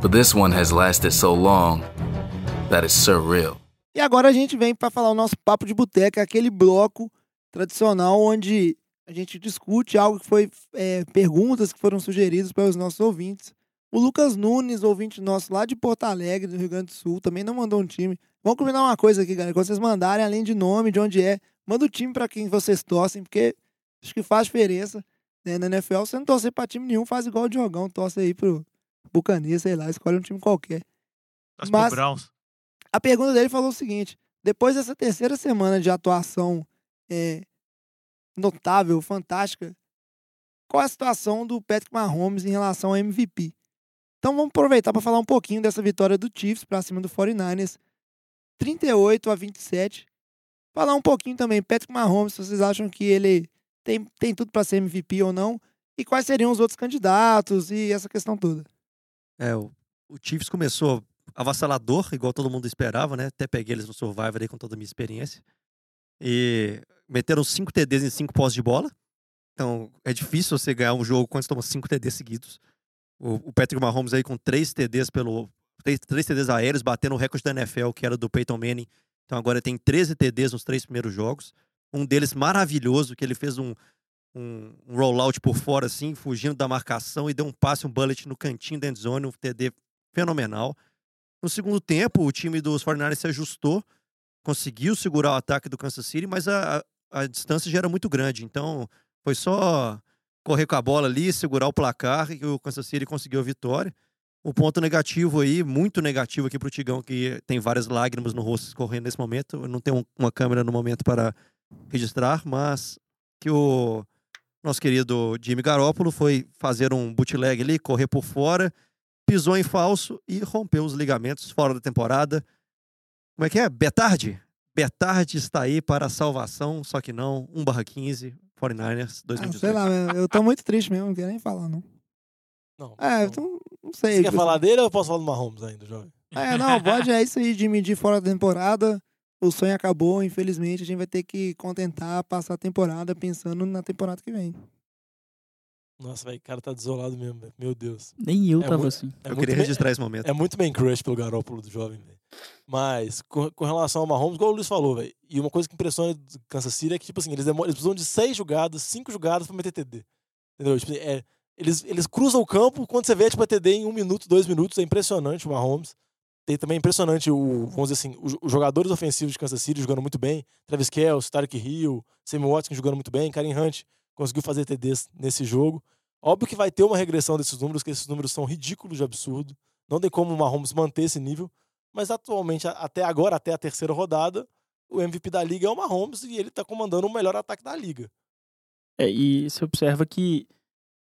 H: But this one has lasted so long that it's surreal.
A: E agora a gente vem para falar o nosso papo de boteca, aquele bloco tradicional onde a gente discute algo que foi é, perguntas que foram sugeridas pelos nossos ouvintes. O Lucas Nunes, ouvinte nosso lá de Porto Alegre, do Rio Grande do Sul, também não mandou um time. Vamos combinar uma coisa aqui, galera. Quando vocês mandarem, além de nome, de onde é, manda o time para quem vocês torcem, porque acho que faz diferença. Né? Na NFL, você não torcer para time nenhum, faz igual o Diogão, torce aí pro Buccaneers, sei lá, escolhe um time qualquer. Mas-
G: pro Browns.
A: A pergunta dele falou o seguinte: depois dessa terceira semana de atuação é, notável, fantástica, qual é a situação do Patrick Mahomes em relação ao MVP? Então vamos aproveitar para falar um pouquinho dessa vitória do Chiefs para cima do 49ers, 38 a 27. Falar um pouquinho também, Patrick Mahomes, se vocês acham que ele tem, tem tudo para ser MVP ou não, e quais seriam os outros candidatos e essa questão toda.
C: É, o, o Chiefs começou avassalador, igual todo mundo esperava, né? Até peguei eles no Survivor aí com toda a minha experiência. E meteram 5 TDs em 5 pós de bola. Então, é difícil você ganhar um jogo quando você toma 5 TDs seguidos. O, o Patrick Mahomes aí com 3 TDs pelo... 3, TDs aéreos, batendo o recorde da NFL, que era do Peyton Manning. Então agora tem 13 TDs nos três primeiros jogos. Um deles maravilhoso, que ele fez um, um, um rollout por fora, assim, fugindo da marcação e deu um passe, um bullet no cantinho da endzone, um TD fenomenal. No segundo tempo, o time dos 49ers se ajustou, conseguiu segurar o ataque do Kansas City, mas a- a distância já era muito grande. Então, foi só correr com a bola ali, segurar o placar e o Kansas City conseguiu a vitória. O ponto negativo aí, muito negativo aqui pro Tigão, que tem várias lágrimas no rosto escorrendo nesse momento. Eu não tenho uma câmera no momento para registrar, mas que o nosso querido Jimmy Garoppolo foi fazer um bootleg ali, correr por fora, pisou em falso e rompeu os ligamentos fora da temporada. Como é que é? Betard? Betard está aí para a salvação, só que não. 1 barra 15, 49ers,
A: Ah,
C: 2018.
A: sei lá, eu tô muito triste mesmo, não quero nem falar, não.
F: Não.
A: É,
F: não.
A: então, não sei.
F: Você quer
A: tipo
F: falar dele ou eu posso falar do Mahomes ainda, jovem?
A: É, não, pode, é isso aí de medir fora da temporada. O sonho acabou, infelizmente, a gente vai ter que contentar, passar a temporada pensando na temporada que vem.
F: Nossa, velho, o cara tá desolado mesmo, velho. Meu Deus.
B: Nem eu
F: É
B: tava
F: muito-
B: assim.
F: É
C: Eu queria
F: bem-
C: registrar esse momento.
F: É muito bem crush pelo Garópolo do jovem, velho. Mas, com, com relação ao Mahomes, igual o Luiz falou, velho. E uma coisa que impressiona do Kansas City é que, tipo assim, eles, demoram, eles precisam de seis jogadas, cinco jogadas pra meter TD. Entendeu? Tipo, é, eles, eles cruzam o campo, quando você vê, tipo, é TD em um minuto, dois minutos. É impressionante o Mahomes. Tem também impressionante o, vamos dizer assim, os, os jogadores ofensivos de Kansas City jogando muito bem. Travis Kelce, Tarek Hill, Sammy Watkins jogando muito bem. Karen Hunt conseguiu fazer TDs nesse jogo. Óbvio que vai ter uma regressão desses números, que esses números são ridículos de absurdo. Não tem como o Mahomes manter esse nível. Mas atualmente, até agora, até a terceira rodada, o MVP da liga é o Mahomes e ele tá comandando o melhor ataque da liga.
B: É, e você observa que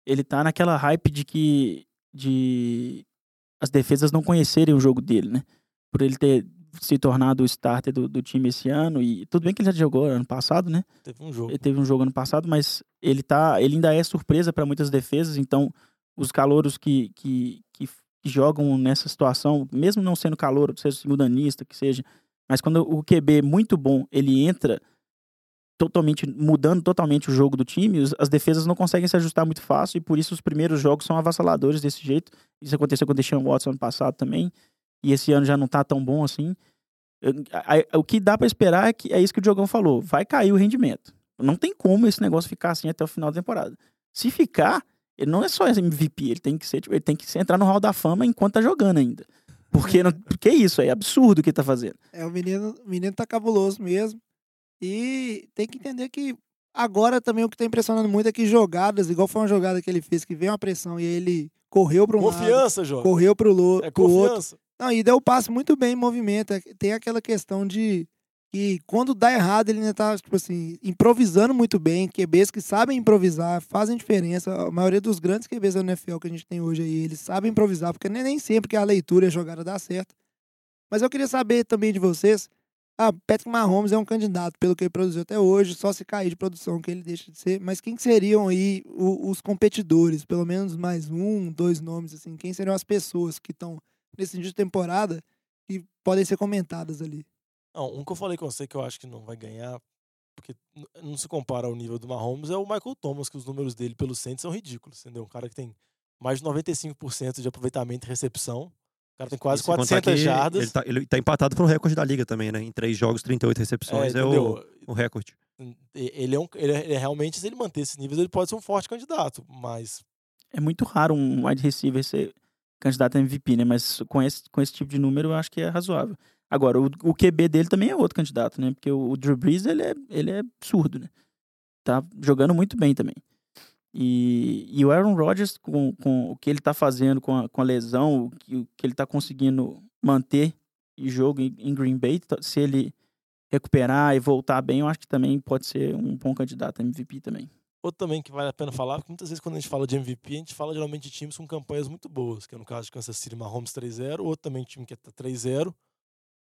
B: ele tá naquela hype de que de as defesas não conhecerem o jogo dele, né? Por ele ter se tornado o starter do, do time esse ano e tudo bem que ele já jogou ano passado, né?
F: Teve um jogo.
B: Ele teve um jogo ano passado, mas ele tá, ele ainda é surpresa para muitas defesas, então os calouros que, que, que, que jogam nessa situação, mesmo não sendo calouro, seja simultanista, que seja, mas quando o QB muito bom, ele entra totalmente mudando totalmente o jogo do time, as defesas não conseguem se ajustar muito fácil e por isso os primeiros jogos são avassaladores desse jeito. Isso aconteceu com o Deshaun Watson ano passado também, e esse ano já não tá tão bom assim. O que dá pra esperar é que é isso que o Diogão falou, vai cair o rendimento. Não tem como esse negócio ficar assim até o final da temporada. Se ficar, ele não é só MVP, ele tem que ser, tipo, ele tem que entrar no Hall da Fama enquanto tá jogando ainda. Porque, não, porque é isso, é absurdo o que ele tá fazendo.
A: É, o menino, o menino tá cabuloso mesmo. E tem que entender que agora também o que tá impressionando muito é que jogadas, igual foi uma jogada que ele fez, que veio uma pressão e aí ele correu para um lado,
F: Confiança, jovem.
A: correu pro, lo,
F: É
A: pro outro.
F: confiança.
A: Não, e deu o passe muito bem em movimento. É- Tem aquela questão de que quando dá errado, ele ainda tá, tipo assim, improvisando muito bem. QBs que sabem improvisar, fazem diferença. A maioria dos grandes QBs da NFL que a gente tem hoje aí, eles sabem improvisar, porque nem, sempre que a leitura e a jogada dá certo. Mas eu queria saber também de vocês. Ah, Patrick Mahomes é um candidato, pelo que ele produziu até hoje, só se cair de produção que ele deixa de ser. Mas quem que seriam aí os competidores? Pelo menos mais um, dois nomes, assim. Quem seriam as pessoas que estão nesse início de temporada que podem ser comentadas ali.
F: Não, um que eu falei com você que eu acho que não vai ganhar, porque não se compara ao nível do Mahomes, é o Michael Thomas, que os números dele pelo Saints são ridículos, entendeu? Um cara que tem mais de 95% de aproveitamento e recepção. O cara tem quase
C: E contar
F: 400
C: que
F: jardas.
C: Ele tá, ele tá empatado pro recorde da liga também, né? Em três jogos, 38 recepções. É, o,
F: entendeu?
C: o recorde.
F: Ele é, um, ele, é, ele é realmente, se ele manter esses níveis, ele pode ser um forte candidato, mas
B: É muito raro um wide receiver ser candidato a MVP, né? Mas com esse, com esse tipo de número eu acho que é razoável. Agora, o, o QB dele também é outro candidato, né? Porque o, o Drew Brees, ele é, ele é absurdo, né? Tá jogando muito bem também. E, e o Aaron Rodgers, com, com o que ele tá fazendo com a, com a lesão, o que, o que ele tá conseguindo manter em jogo em, em Green Bay, tá- se ele recuperar e voltar bem, eu acho que também pode ser um bom candidato a MVP também.
F: outro também que vale a pena falar, porque muitas vezes quando a gente fala de MVP, a gente fala geralmente de times com campanhas muito boas, que é no caso de Kansas City Mahomes 3-0, outro também time que é 3-0,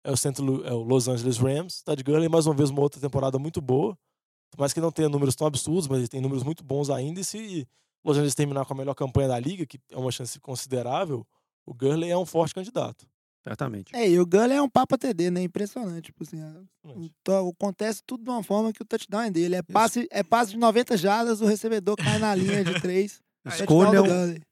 F: é o, Centro, é o Los Angeles Rams, Todd Gurley mais uma vez uma outra temporada muito boa, por mais que não tenha números tão absurdos, mas ele tem números muito bons ainda, e se Los Angeles terminar com a melhor campanha da liga, que é uma chance considerável, o Gurley é um forte candidato.
C: Certamente.
A: É, e o Gully é um papo TD, né? Impressionante. Tipo assim, a- o- to- acontece tudo de uma forma que o touchdown é dele. É passe, é passe de 90 jardas, o recebedor cai na linha de 3.
C: Escolham,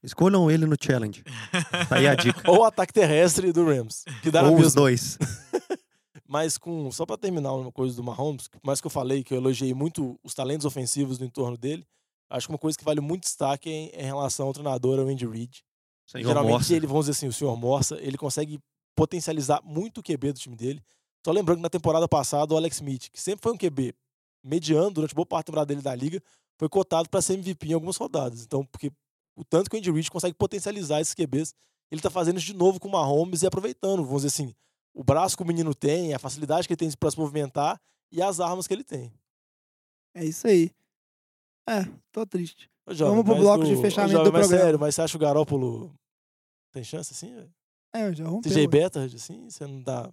C: escolham ele no challenge. Tá aí a dica.
F: Ou o ataque terrestre do Rams, que dá
C: Ou os
F: mesma.
C: dois.
F: Mas com só pra terminar uma coisa do Mahomes, que por mais que eu falei que eu elogiei muito os talentos ofensivos no entorno dele, acho que uma coisa que vale muito destaque é em, em relação ao treinador, ao Andy Reid.
C: Senhor
F: Geralmente
C: Morsa.
F: ele, vamos dizer assim, o senhor Morsa, ele consegue potencializar muito o QB do time dele. Só lembrando que na temporada passada o Alex Smith, que sempre foi um QB mediano durante boa parte da temporada dele da liga, foi cotado para ser MVP em algumas rodadas. Então, porque o tanto que o Andy Reid consegue potencializar esses QBs, ele tá fazendo isso de novo com o Mahomes e aproveitando, vamos dizer assim, o braço que o menino tem, a facilidade que ele tem para se movimentar e as armas que ele tem.
A: É isso aí. É, tô triste.
F: Ô, jovem,
A: Vamos pro bloco de
F: o- ô,
A: fechamento
F: jovem,
A: do
F: mas
A: programa.
F: sério, mas você acha o Garópolo tem chance assim? velho?
A: É, eu já rompeu.
F: CJ
A: ué.
F: Beathard, assim? Você não dá.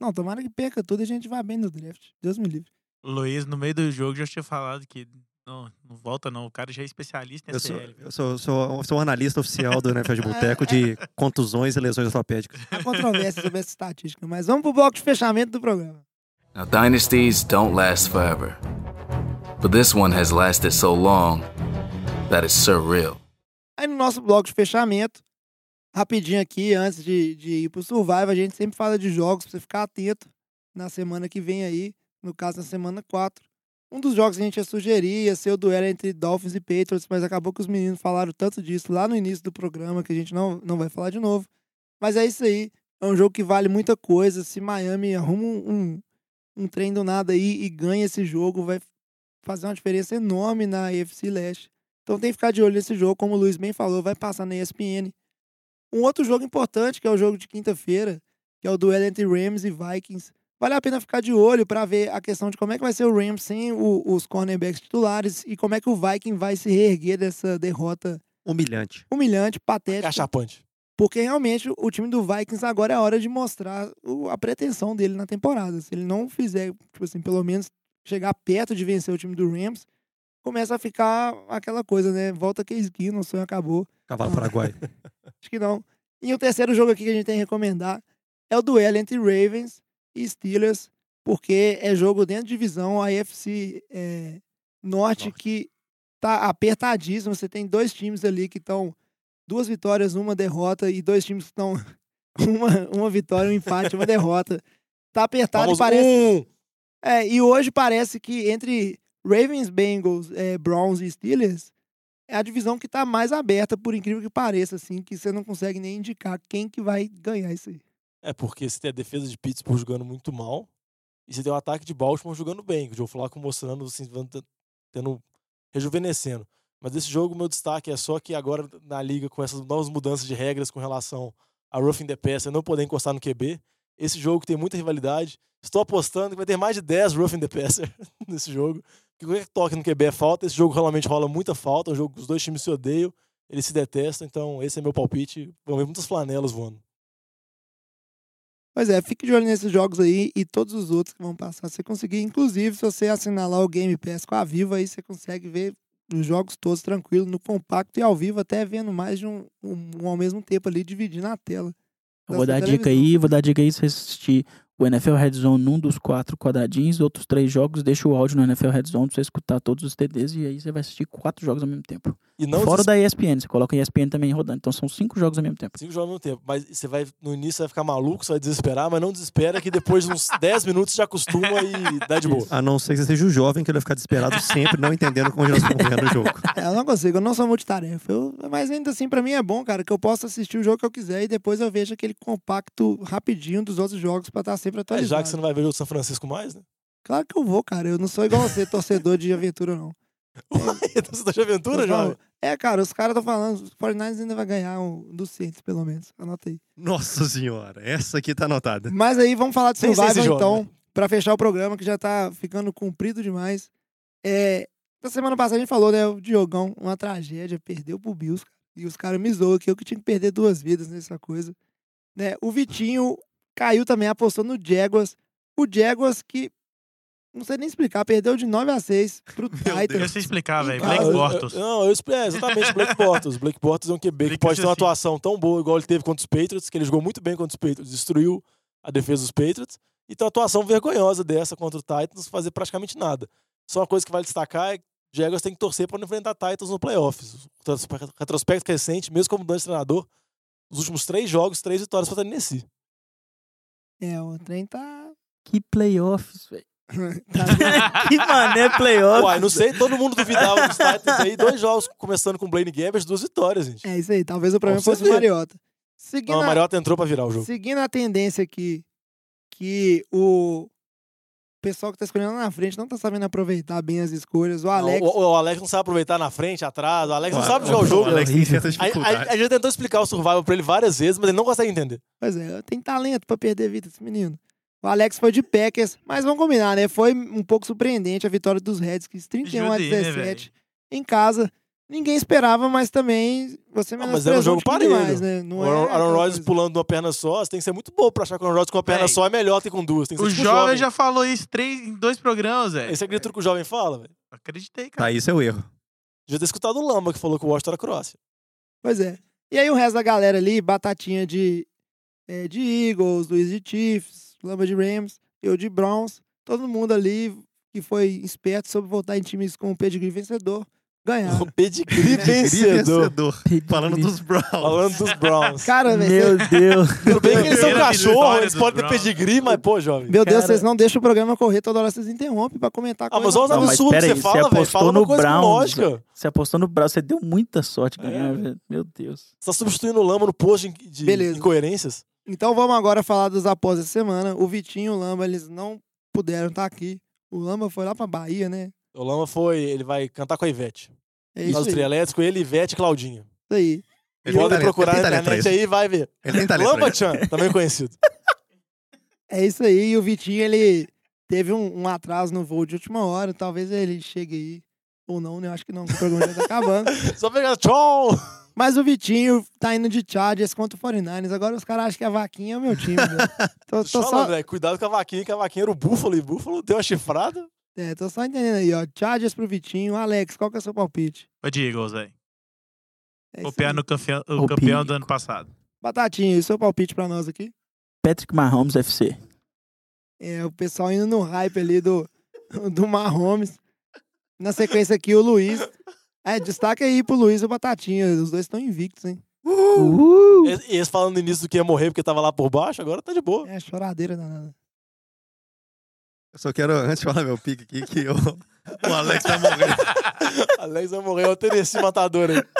A: Não, tomara que perca tudo e a gente vá bem no draft. Deus me livre.
G: Luiz, no meio do jogo, já tinha falado que não, não volta não. O cara já é especialista em
C: Eu sou,
G: SPL.
C: eu sou, sou, sou um analista oficial do NFL de Boteco de contusões e lesões ortopédicas.
A: Há controvérsia sobre essa estatística, mas vamos pro bloco de fechamento do programa.
H: Now, dynasties don't last forever. But this one has lasted so long that it's surreal.
A: Aí no nosso bloco de fechamento, rapidinho aqui, antes de, de ir pro Survival, a gente sempre fala de jogos pra você ficar atento na semana que vem aí, no caso na semana 4. Um dos jogos que a gente ia sugerir ia ser o duelo entre Dolphins e Patriots, mas acabou que os meninos falaram tanto disso lá no início do programa que a gente não, não vai falar de novo. Mas é isso aí, é um jogo que vale muita coisa. Se Miami arruma um, um, um trem do nada aí e ganha esse jogo, vai fazer uma diferença enorme na AFC Leste. Então tem que ficar de olho nesse jogo, como o Luiz bem falou, vai passar na ESPN. Um outro jogo importante, que é o jogo de quinta-feira, que é o duelo entre Rams e Vikings. Vale a pena ficar de olho para ver a questão de como é que vai ser o Rams sem o- os cornerbacks titulares e como é que o Viking vai se reerguer dessa derrota
C: Humilhante.
A: humilhante, patética.
F: Cachapante.
A: Porque realmente o time do Vikings agora é a hora de mostrar o- a pretensão dele na temporada. Se ele não fizer, tipo assim, pelo menos chegar perto de vencer o time do Rams, começa a ficar aquela coisa, né? Volta que esquina, o sonho acabou.
C: Cavalo Paraguai.
A: Acho que não. E o terceiro jogo aqui que a gente tem que recomendar é o duelo entre Ravens e Steelers, porque é jogo dentro de divisão, a AFC é, Norte, que tá apertadíssimo. Você tem dois times ali que estão duas vitórias, uma derrota, e dois times que estão uma, uma vitória, um empate, uma derrota. Tá apertado
F: Vamos,
A: e parece.
F: um!
A: É, e hoje parece que entre Ravens, Bengals, é, Browns e Steelers é a divisão que tá mais aberta, por incrível que pareça, assim, que você não consegue nem indicar quem que vai ganhar isso aí.
F: É porque você tem a defesa de Pittsburgh jogando muito mal e você tem o ataque de Baltimore jogando bem. que O Joe Flacco mostrando, assim, tendo- rejuvenescendo. Mas esse jogo, meu destaque é só que agora na liga, com essas novas mudanças de regras com relação a roughing the passer, não poder encostar no QB, esse jogo tem muita rivalidade. Estou apostando que vai ter mais de 10 roughing the passer nesse jogo. Que qualquer toque no QB é falta. Esse jogo realmente rola muita falta. É um jogo que os dois times se odeiam, eles se detestam. Então, esse é meu palpite. Vão ver muitas flanelas voando.
A: Pois é, fique de olho nesses jogos aí e todos os outros que vão passar. Você conseguir, inclusive, se você assinar lá o Game Pass com a Viva, aí você consegue ver os jogos todos tranquilo, no compacto e ao vivo, até vendo mais de um, um, um ao mesmo tempo ali, dividindo a tela.
B: Eu vou
A: da
B: dar
A: sua
B: dica
A: televisão.
B: aí, vou dar dica aí se você assistir o NFL Red Zone num dos quatro quadradinhos, outros três jogos, deixa o áudio no NFL Red Zone pra você escutar todos os TDs e aí você vai assistir quatro jogos ao mesmo tempo.
F: E não
B: Fora
F: deses-
B: da ESPN, você coloca a ESPN também rodando. Então são cinco jogos ao mesmo tempo.
F: Cinco jogos ao mesmo tempo. Mas você vai, no início, você vai ficar maluco, você vai desesperar, mas não desespera que depois de uns 10 minutos já acostuma e dá de boa.
C: A não ser que você seja o jovem que ele vai ficar desesperado sempre, não entendendo como nós estamos ganhando o jogo.
A: É, eu não consigo, eu não sou multitarefa. Eu, mas ainda assim, pra mim é bom, cara, que eu posso assistir o jogo que eu quiser e depois eu vejo aquele compacto rapidinho dos outros jogos pra estar sempre
F: É,
A: atualizado.
F: já que você não vai ver o São Francisco mais, né?
A: Claro que eu vou, cara. Eu não sou igual você, torcedor de aventura, não.
F: Você tá de aventura, jovem?
A: É, cara, os caras estão falando, os 49ers ainda vai ganhar um do Saints, pelo menos. Anota aí.
C: Nossa senhora, essa aqui tá anotada.
A: Mas aí vamos falar de Survival, então, pra fechar o programa, que já tá ficando comprido demais. É, na semana passada a gente falou, né, o Diogão, uma tragédia, perdeu pro Bills. E os caras me zoam que eu que tinha que perder duas vidas nessa coisa. Né? O Vitinho caiu também, apostou no Jaguars. O Jaguars que, não sei nem explicar, perdeu de 9 a 6 pro
G: Eu
A: Titans.
G: sei explicar, velho. Blake
F: eu-
G: Bortles.
F: eu- Não, eu explico. É, exatamente, Blake Bortles. Blake Bortles é um QB que
G: Blake
F: pode ter uma
G: assim.
F: atuação tão boa igual ele teve contra os Patriots, que ele jogou muito bem contra os Patriots, destruiu a defesa dos Patriots, e tem uma atuação vergonhosa dessa contra o Titans, fazer praticamente nada. Só uma coisa que vale destacar é que Jaguars tem que torcer para não enfrentar Titans no playoffs. O retrospe- retrospecto recente, mesmo como de treinador, os últimos três jogos, três vitórias para Tennessee.
A: É, o trem tá...
B: Que playoffs, velho.
A: tá
B: que mané playoffs.
F: Uai, não sei, todo mundo duvidava dos Titans aí. Dois jogos começando com o Blaine Gabbert, duas vitórias, gente.
A: É isso aí, talvez o problema fosse o. Mariota. Seguindo
F: Não, a
A: a-
F: Mariota entrou para virar o jogo.
A: Seguindo a tendência aqui, que o pessoal que tá escolhendo lá na frente não tá sabendo aproveitar bem as escolhas. O
F: Não,
A: Alex.
F: O, o Alex não sabe aproveitar na frente, atrás. O Alex não sabe jogar o jogo.
C: O Alex tem certa
F: A,
C: dificuldade.
F: a- a gente tentou explicar o survival pra ele várias vezes, mas ele não consegue entender.
A: Pois é, tem talento pra perder vida esse menino. O Alex foi de Packers, mas vamos combinar, né? Foi um pouco surpreendente a vitória dos Redskins, 31 a
G: Judy, né,
A: 17 em casa. Ninguém esperava, mas também você
F: Ah, mas era um
A: menosprezou
F: jogo parelho.
A: demais, né? Não
F: o
A: é
F: Aaron, Aaron
A: aquela
F: Rodgers pulando de uma perna só, você tem que ser muito bom pra achar que o Aaron Rodgers com uma perna
G: Véi.
F: só é melhor que com duas. Tem que ser
G: O
F: tipo
G: jovem já falou isso três, em dois programas, velho.
F: Esse é aquele truque que o jovem fala, velho.
G: Acreditei,
C: Tá
G: cara.
C: aí seu erro.
F: Devia ter escutado o Lamba que falou que o Washington era Croácia.
A: Pois é. E aí o resto da galera ali, batatinha de, é, de Eagles, Luiz de Chiefs, Lamba de Rams, eu de Browns, todo mundo ali que foi esperto sobre voltar em times com o pedigree vencedor, ganharam.
F: O pedigree vencedor.
C: Falando dos Browns.
F: Falando dos Browns.
A: Cara, velho,
B: Meu Deus.
F: Tudo bem que eles são cachorro, eles podem ter pedigree, mas, pô, jovem.
A: meu Deus,
B: Cara-
A: vocês não deixam o programa correr toda hora, vocês interrompem pra comentar
F: Ah, mas olha os absurdos que você
B: você
F: fala, velho.
B: apostou
F: Fala uma
B: no Browns,
F: lógica.
B: Você apostou no Browns, você deu muita sorte
F: É.
B: ganhar, velho. Meu Deus.
F: Você tá substituindo o Lamba no post de-
A: Beleza.
F: incoerências?
A: Então vamos agora falar dos após essa semana. O Vitinho e o Lamba, eles não puderam estar aqui. O Lamba foi lá pra Bahia, né?
F: O Lamba foi, ele vai cantar com a Ivete.
A: É isso
F: trio elétrico, ele, Ivete e Claudinho.
A: Isso aí.
F: E
C: Ele
F: podem procurar na internet
C: isso.
F: aí, vai ver.
C: Ele tem talento isso.
F: Chan, também conhecido.
A: É isso aí. E o Vitinho, ele teve um, um atraso no voo de última hora. Talvez ele chegue aí. Ou não, né? Eu acho que não, o programa já tá acabando.
F: Só pegar tchau!
A: Mas o Vitinho tá indo de Chargers contra o 49ers. Agora os caras acham que a vaquinha é o meu time, velho. Tô,
F: Tô
A: só,
F: velho, cuidado com a vaquinha, que a vaquinha era o Búfalo, e o Búfalo deu uma chifrada.
A: É, tô só entendendo aí, ó. Chargers pro Vitinho. Alex, qual que é o seu palpite?
G: Ô, de Eagles, velho.
A: É
G: Copiar no campeão, o campeão
B: Pico.
G: do ano passado.
A: Batatinha, e o seu palpite pra nós aqui?
B: Patrick Mahomes FC.
A: É, o pessoal indo no hype ali do, do Mahomes. Na sequência aqui, o Luiz. É, destaque aí pro Luiz e o Batatinha. Os dois estão invictos, hein?
B: Uh!
F: E Esse falando no início do que ia morrer porque tava lá por baixo, agora tá de boa.
A: É, choradeira danada.
C: Eu só quero, antes de falar meu pique aqui, que o, o Alex vai morrer.
F: Alex vai morrer, é o Tennessee matador aí.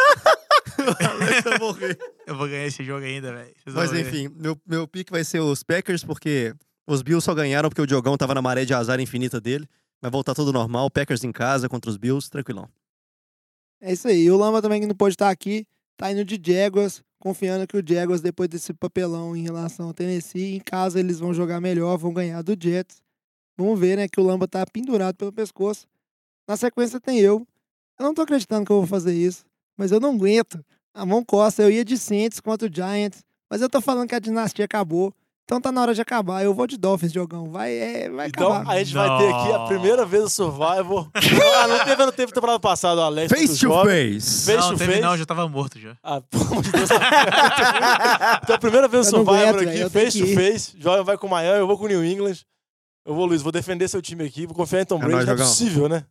C: O Alex vai morrer.
G: Eu vou ganhar esse jogo ainda, velho.
C: Mas enfim, meu, meu pique vai ser os Packers, porque os Bills só ganharam porque o Diogão tava na maré de azar infinita dele. Vai voltar tudo normal. Packers em casa contra os Bills, tranquilão.
A: É isso aí. O Lamba também que não pode estar aqui. Tá indo de Jaguars, confiando que o Jaguars, depois desse papelão em relação ao Tennessee, em casa eles vão jogar melhor, vão ganhar do Jets. Vamos ver, né, que o Lamba tá pendurado pelo pescoço. Na sequência tem eu. Eu não tô acreditando que eu vou fazer isso, mas eu não aguento. A mão costa, eu ia de Saints contra o Giants, mas eu tô falando que a dinastia acabou. Então tá na hora de acabar. Eu vou de Dolphins, Diogão. Vai, é, vai
F: Então
A: acabar.
F: a gente vai ter aqui a
G: Não.
F: primeira vez o Survivor. ah, não teve, não teve temporada passada, o Alex.
C: Face to
F: jovem.
C: face.
F: Face
G: Não,
F: to
G: teve
F: face.
G: não, já tava morto já.
F: Ah, pelo amor de Deus. então a primeira vez o
A: não
F: Survivor
A: aguento,
F: aqui, face to face. Jovem vai com o Miami, eu vou com o New England. Eu vou, Luiz, vou defender seu time aqui, vou confiar em Tom
C: É
F: Brady. não é possível, né?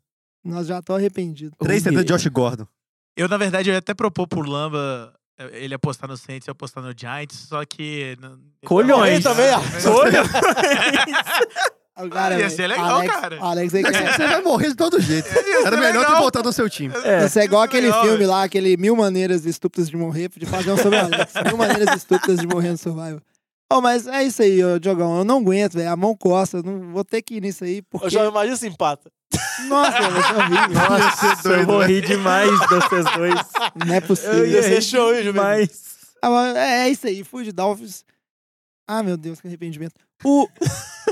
A: Nós já tô arrependidos.
C: Três. TD de Josh Gordon.
G: Eu, na verdade, eu ia até propor pro Lamba eh, ele apostar no Saints e apostar no Giants, só que...
B: Colhões.
F: Ele também.
A: O cara,
G: Ia ser legal,
A: Alex,
G: cara.
A: Alex aí quer-
C: Você vai morrer de todo jeito. Era melhor ter voltado no seu time.
B: É.
A: Isso é igual aquele
G: legal,
A: filme lá, aquele Mil Maneiras Estúpidas de Morrer, de fazer um sobre o Alex. Mil Maneiras Estúpidas de Morrer no Survival. Oh, mas é isso aí, ô, Diogão. Eu não aguento, velho. A mão eu Não vou ter que ir nisso aí, porque...
F: Eu já imagino se empata.
A: Nossa, velho, isso é horrível.
B: Nossa, eu vou rir demais de vocês dois.
A: Não é possível.
F: ia ser show, hein?
B: Mas...
A: Ah, mas é, é isso aí, fui de Dolphins. Ah, meu Deus, que arrependimento. O...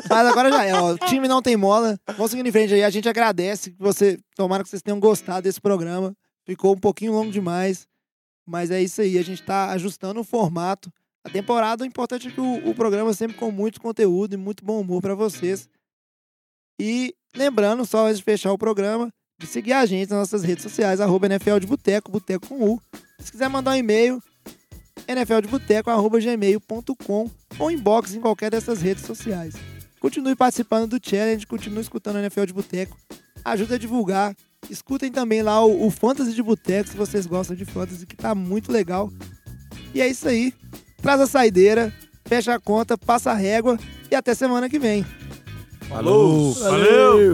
A: Mas agora já é, ó. O time não tem mola. Vamos seguindo em frente aí. A gente agradece que você. Tomara que vocês tenham gostado desse programa. Ficou um pouquinho longo demais. Mas é isso aí. A gente tá ajustando o formato. A temporada, o importante é que o, o programa sempre com muito conteúdo e muito bom humor pra vocês. E lembrando, só antes de fechar o programa, de seguir a gente nas nossas redes sociais, arroba NFL de Boteco, Boteco com U. Se quiser mandar um e-mail, nfldeboteco.gmail.com ou inbox em qualquer dessas redes sociais. Continue participando do challenge, continue escutando o NFL de Boteco. Ajuda a divulgar. Escutem também lá o, o Fantasy de Boteco, se vocês gostam de Fantasy, que tá muito legal. E é isso aí. Traz a saideira, fecha a conta, passa a régua e até semana que vem.
F: Falou!
G: Valeu!